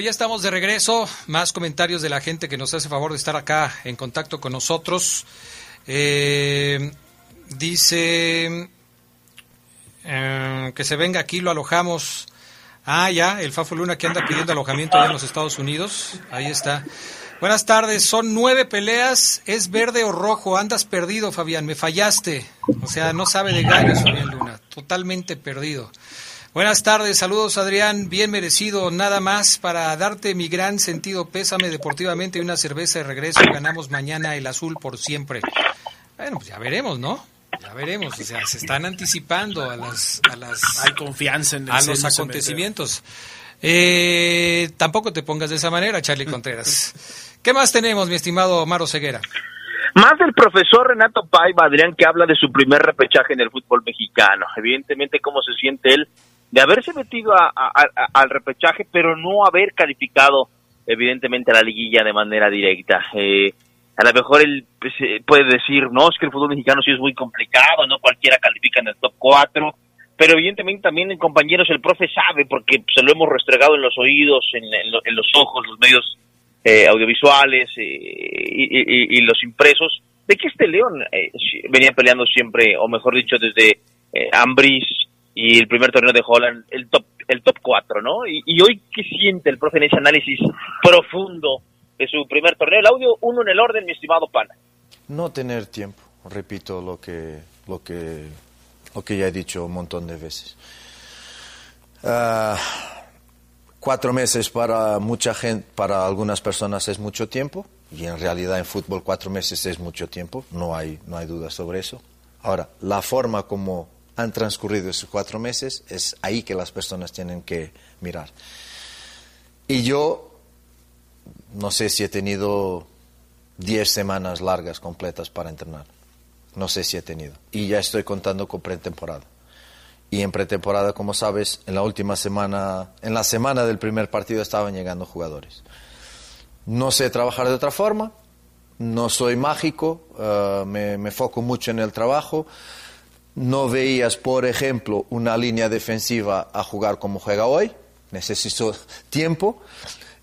Ya estamos de regreso. Más comentarios de la gente que nos hace favor de estar acá en contacto con nosotros. Eh, dice eh, que se venga aquí, lo alojamos. Ah, ya, el Fafo Luna que anda pidiendo alojamiento allá en los Estados Unidos. Ahí está. Buenas tardes, son nueve peleas, es verde o rojo, andas perdido, Fabián, me fallaste. O sea, no sabe de gallos, Fabián Luna, totalmente perdido. Buenas tardes, saludos Adrián, bien merecido, nada más para darte mi gran sentido pésame deportivamente y una cerveza de regreso, ganamos mañana el azul por siempre. Bueno, pues ya veremos, ¿no? Ya veremos, o sea, se están anticipando a las... A las Hay confianza en el A los acontecimientos. Eh, tampoco te pongas de esa manera, Charlie Contreras. ¿Qué más tenemos, mi estimado Maro Ceguera? Más del profesor Renato Paiva, Adrián, que habla de su primer repechaje en el fútbol mexicano. Evidentemente, cómo se siente él de haberse metido al repechaje, pero no haber calificado evidentemente a la liguilla de manera directa. Eh, a lo mejor él pues, eh, puede decir, no, es que el fútbol mexicano sí es muy complicado, no cualquiera califica en el top 4, pero evidentemente también en compañeros el profe sabe, porque se lo hemos restregado en los oídos, en, los ojos, los medios eh, audiovisuales y, los impresos, de que este León venía peleando siempre, o mejor dicho, desde Ambris, y el primer torneo de Holland, el top el top 4, ¿no? Y, hoy, ¿qué siente el profe en ese análisis profundo de su primer torneo? El audio, uno en el orden, mi estimado Pana. No tener tiempo, repito lo que, lo que, lo que ya he dicho un montón de veces. Ah, cuatro meses para mucha gente, para algunas personas es mucho tiempo, y en realidad en fútbol cuatro meses es mucho tiempo, no hay, no hay duda sobre eso. Ahora, la forma como han transcurrido esos cuatro meses, es ahí que las personas tienen que mirar. Y yo no sé si he tenido diez semanas largas completas para entrenar. No sé si he tenido. Y ya estoy contando con pretemporada. Y en pretemporada, como sabes, en la última semana, en la semana del primer partido estaban llegando jugadores. No sé trabajar de otra forma, no soy mágico, eh, me foco mucho en el trabajo no veías, por ejemplo, una línea defensiva a jugar como juega hoy, necesito tiempo,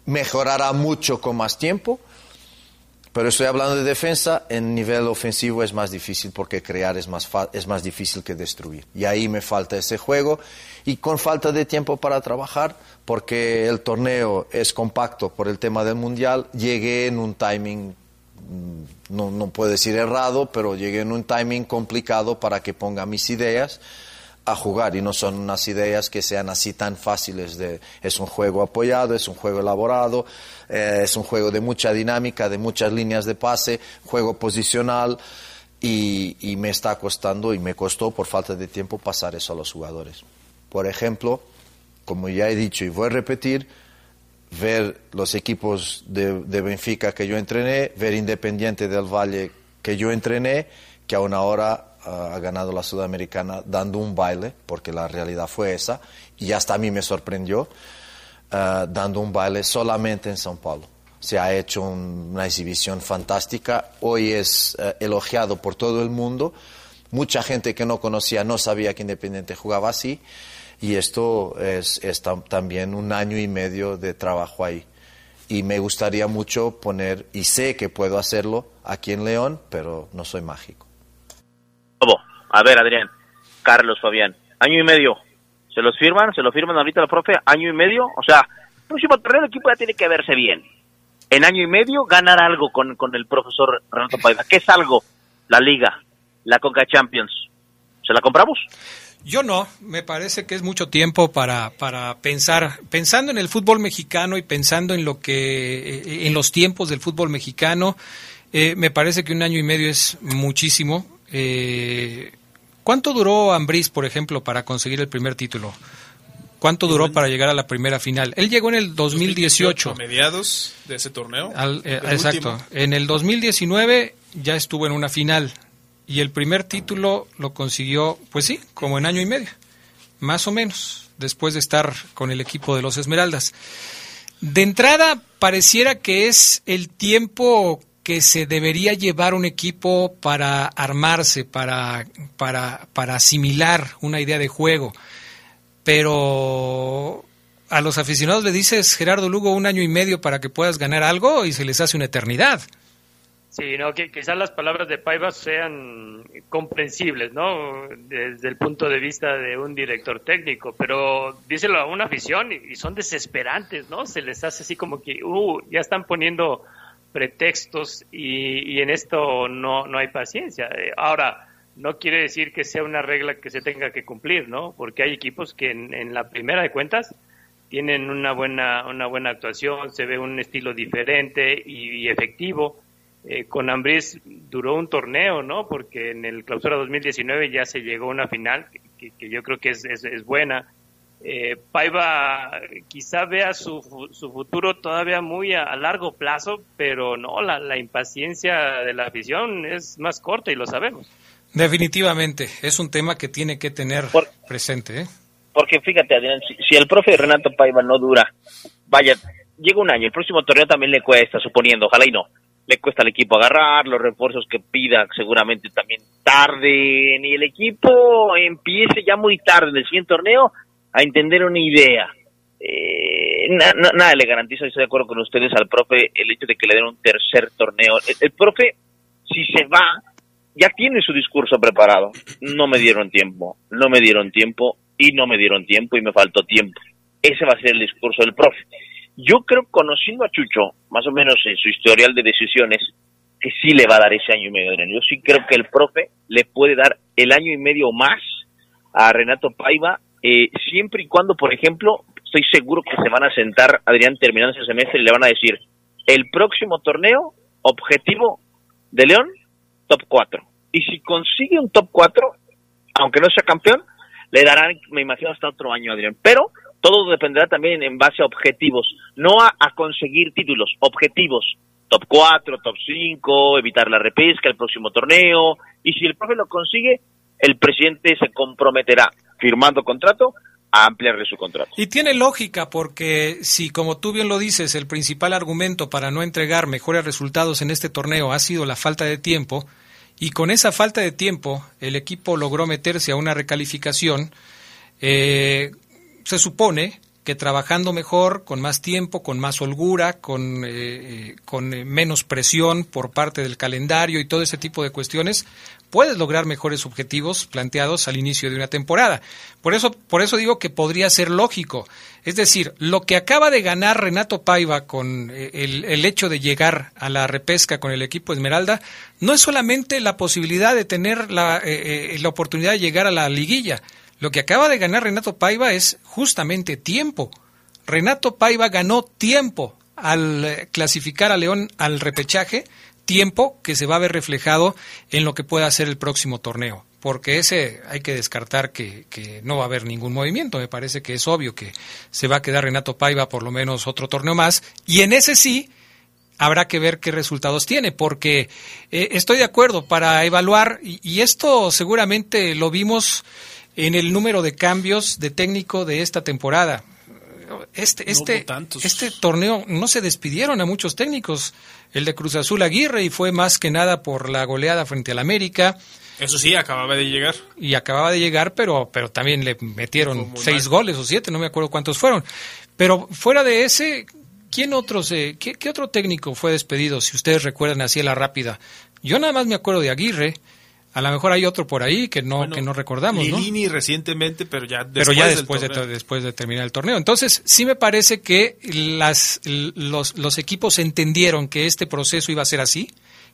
mejorará mucho con más tiempo, pero estoy hablando de defensa, en nivel ofensivo es más difícil porque crear es más, es más difícil que destruir. Y ahí me falta ese juego. Y con falta de tiempo para trabajar, porque el torneo es compacto por el tema del mundial, llegué en un timing no, no puedo decir errado, pero llegué en un timing complicado para que ponga mis ideas a jugar y no son unas ideas que sean así tan fáciles de es un juego apoyado, es un juego elaborado, eh, es un juego de mucha dinámica, de muchas líneas de pase, juego posicional y, y, me está costando y me costó por falta de tiempo pasar eso a los jugadores. Por ejemplo, como ya he dicho y voy a repetir, ver los equipos de, Benfica que yo entrené, ver Independiente del Valle que yo entrené, que aún ahora ah, ha ganado la Sudamericana dando un baile, porque la realidad fue esa, y hasta a mí me sorprendió, ah, dando un baile solamente en São Paulo. Se ha hecho una exhibición fantástica, hoy es ah, elogiado por todo el mundo, mucha gente que no conocía no sabía que Independiente jugaba así, y esto es, también un año y medio de trabajo ahí. Y me gustaría mucho poner, y sé que puedo hacerlo aquí en León, pero no soy mágico. A ver, Adrián, Carlos, Fabián, año y medio. ¿Se los firman? ¿Se lo firman ahorita la profe? ¿Año y medio? O sea, próximo torneo el equipo ya tiene que verse bien. En año y medio ganar algo con, con el profesor Renato Paiva. ¿Qué es algo? La Liga, la Conca Champions. ¿Se la compramos? Yo no, me parece que es mucho tiempo para, para pensar, pensando en el fútbol mexicano y pensando en lo que, eh, en los tiempos del fútbol mexicano, eh, me parece que un año y medio es muchísimo. Eh, ¿Cuánto duró Ambriz, por ejemplo, para conseguir el primer título? ¿Cuánto duró para llegar a la primera final? Él llegó en el 2018. A mediados de ese torneo. Eh, exacto. En el 2019 ya estuvo en una final y el primer título lo consiguió, pues sí, como en año y medio, más o menos, después de estar con el equipo de los Esmeraldas. De entrada, pareciera que es el tiempo que se debería llevar un equipo para armarse, para, para, para asimilar una idea de juego. Pero a los aficionados le dices, Gerardo Lugo, un año y medio para que puedas ganar algo y se les hace una eternidad. Sí, no, que quizás las palabras de Paiva sean comprensibles, ¿no? Desde el punto de vista de un director técnico, pero díselo a una afición y, son desesperantes, ¿no? Se les hace así como que, uh, ya están poniendo pretextos y, en esto no, no hay paciencia. Ahora, no quiere decir que sea una regla que se tenga que cumplir, ¿no? Porque hay equipos que en, la primera de cuentas tienen una buena, una buena actuación, se ve un estilo diferente y efectivo eh, con Ambris duró un torneo, ¿no? Porque en el clausura 2019 ya se llegó a una final que, yo creo que es, es, buena. Eh, Paiva quizá vea su, su futuro todavía muy a, largo plazo, pero no, la, la impaciencia de la afición es más corta y lo sabemos. Definitivamente, es un tema que tiene que tener presente. ¿eh? Porque fíjate, Adrián, si, si, el profe Renato Paiva no dura, vaya, llega un año, el próximo torneo también le cuesta, suponiendo, ojalá y no le cuesta al equipo agarrar, los refuerzos que pida seguramente también tarde, y el equipo empiece ya muy tarde en el siguiente torneo a entender una idea. Eh, nada le garantiza, estoy de acuerdo con ustedes, al profe el hecho de que le den un tercer torneo. El, profe, si se va, ya tiene su discurso preparado. No me dieron tiempo, no me dieron tiempo y no me dieron tiempo y me faltó tiempo. Ese va a ser el discurso del profe. Yo creo, conociendo a Chucho, más o menos en su historial de decisiones, que sí le va a dar ese año y medio. Yo sí creo que el profe le puede dar el año y medio más a Renato Paiva, eh, siempre y cuando, por ejemplo, estoy seguro que se van a sentar, Adrián, terminando ese semestre, y le van a decir, el próximo torneo, objetivo de León, top 4. Y si consigue un top 4, aunque no sea campeón, le darán, me imagino, hasta otro año, Adrián. Pero todo dependerá también en base a objetivos, no a, conseguir títulos, objetivos. Top 4, top 5, evitar la repesca, el próximo torneo. Y si el profe lo consigue, el presidente se comprometerá, firmando contrato, a ampliarle su contrato. Y tiene lógica porque si, como tú bien lo dices, el principal argumento para no entregar mejores resultados en este torneo ha sido la falta de tiempo, y con esa falta de tiempo el equipo logró meterse a una recalificación, eh, se supone que trabajando mejor, con más tiempo, con más holgura, con, eh, eh, con eh, menos presión por parte del calendario y todo ese tipo de cuestiones, puedes lograr mejores objetivos planteados al inicio de una temporada. Por eso, por eso digo que podría ser lógico. Es decir, lo que acaba de ganar Renato Paiva con el, el hecho de llegar a la repesca con el equipo Esmeralda, no es solamente la posibilidad de tener la, la oportunidad de llegar a la liguilla, lo que acaba de ganar Renato Paiva es justamente tiempo. Renato Paiva ganó tiempo al eh, clasificar a León al repechaje, tiempo que se va a ver reflejado en lo que pueda ser el próximo torneo. Porque ese hay que descartar que, que, no va a haber ningún movimiento. Me parece que es obvio que se va a quedar Renato Paiva por lo menos otro torneo más. Y en ese sí habrá que ver qué resultados tiene. Porque eh, estoy de acuerdo para evaluar, y esto seguramente lo vimos en el número de cambios de técnico de esta temporada. Este, este, este torneo no se despidieron a muchos técnicos. El de Cruz Azul Aguirre y fue más que nada por la goleada frente al América. Eso sí, acababa de llegar. Y acababa de llegar, pero, pero también le metieron seis goles o siete, no me acuerdo cuántos fueron. Pero fuera de ese, ¿quién otros, qué, qué, otro técnico fue despedido? Si ustedes recuerdan así a la rápida. Yo nada más me acuerdo de Aguirre, a lo mejor hay otro por ahí que no que no recordamos, Lilini recientemente, pero ya después, pero ya después de después de terminar el torneo. Entonces, sí me parece que las los, los equipos entendieron que este proceso iba a ser así,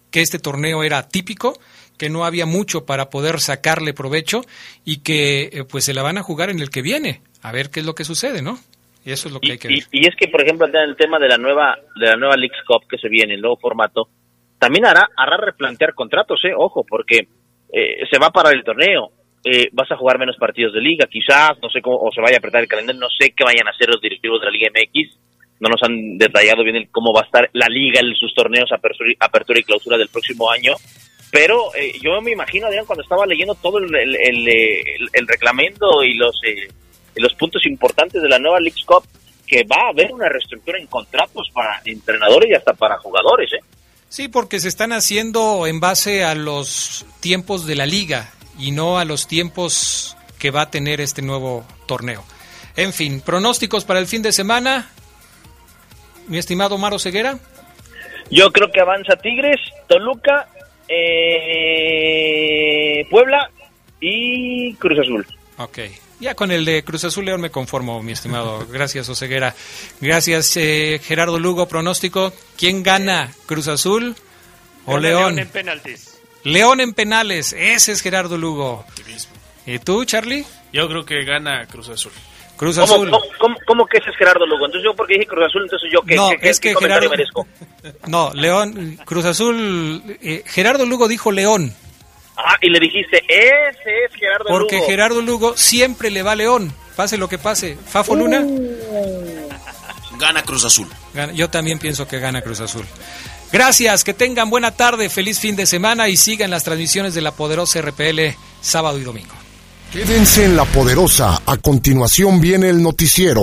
que este torneo era típico, que no había mucho para poder sacarle provecho y que eh, pues se la van a jugar en el que viene, a ver qué es lo que sucede, ¿no? Y eso es lo que hay que ver. Y, es que, por ejemplo, el tema de la nueva de la nueva League Cup que se viene, el nuevo formato, también hará hará replantear contratos, eh, ojo, porque eh, se va a parar el torneo. eh, vas a jugar menos partidos de liga, quizás, no sé cómo, o se vaya a apretar el calendario, no sé qué vayan a hacer los directivos de la Liga MX, no nos han detallado bien el cómo va a estar la liga en sus torneos apertura, apertura y clausura del próximo año, pero eh, yo me imagino, Adrián, cuando estaba leyendo todo el, el, el, el reglamento y los, eh, los puntos importantes de la nueva League Cup, que va a haber una reestructura en contratos para entrenadores y hasta para jugadores, ¿eh? Sí, porque se están haciendo en base a los tiempos de la liga y no a los tiempos que va a tener este nuevo torneo. En fin, pronósticos para el fin de semana. Mi estimado Maro Ceguera. Yo creo que avanza Tigres, Toluca, eh, Puebla y Cruz Azul. Ok. Ya con el de Cruz Azul León me conformo, mi estimado. Gracias, Oseguera. Gracias, eh, Gerardo Lugo. Pronóstico. ¿Quién gana? ¿Cruz Azul o León? León en penaltis. León en penales. Ese es Gerardo Lugo. ¿Y tú, Charlie? Yo creo que gana Cruz Azul. Cruz ¿Cómo, Azul. ¿cómo, cómo, cómo que ese es Gerardo Lugo? Entonces yo porque dije Cruz Azul, entonces yo No, que- es que ¿qué comentario Gerardo- merezco? No, León, Cruz Azul. eh, Gerardo Lugo dijo León. Ah, y le dijiste, ese es Gerardo Porque Lugo. Gerardo Lugo siempre le va a León. Pase lo que pase. Fafo Luna. Gana Cruz Azul. Gana- Yo también pienso que gana Cruz Azul. Gracias, que tengan buena tarde, feliz fin de semana y sigan las transmisiones de la poderosa RPL sábado y domingo. Quédense en la poderosa. A continuación viene el noticiero.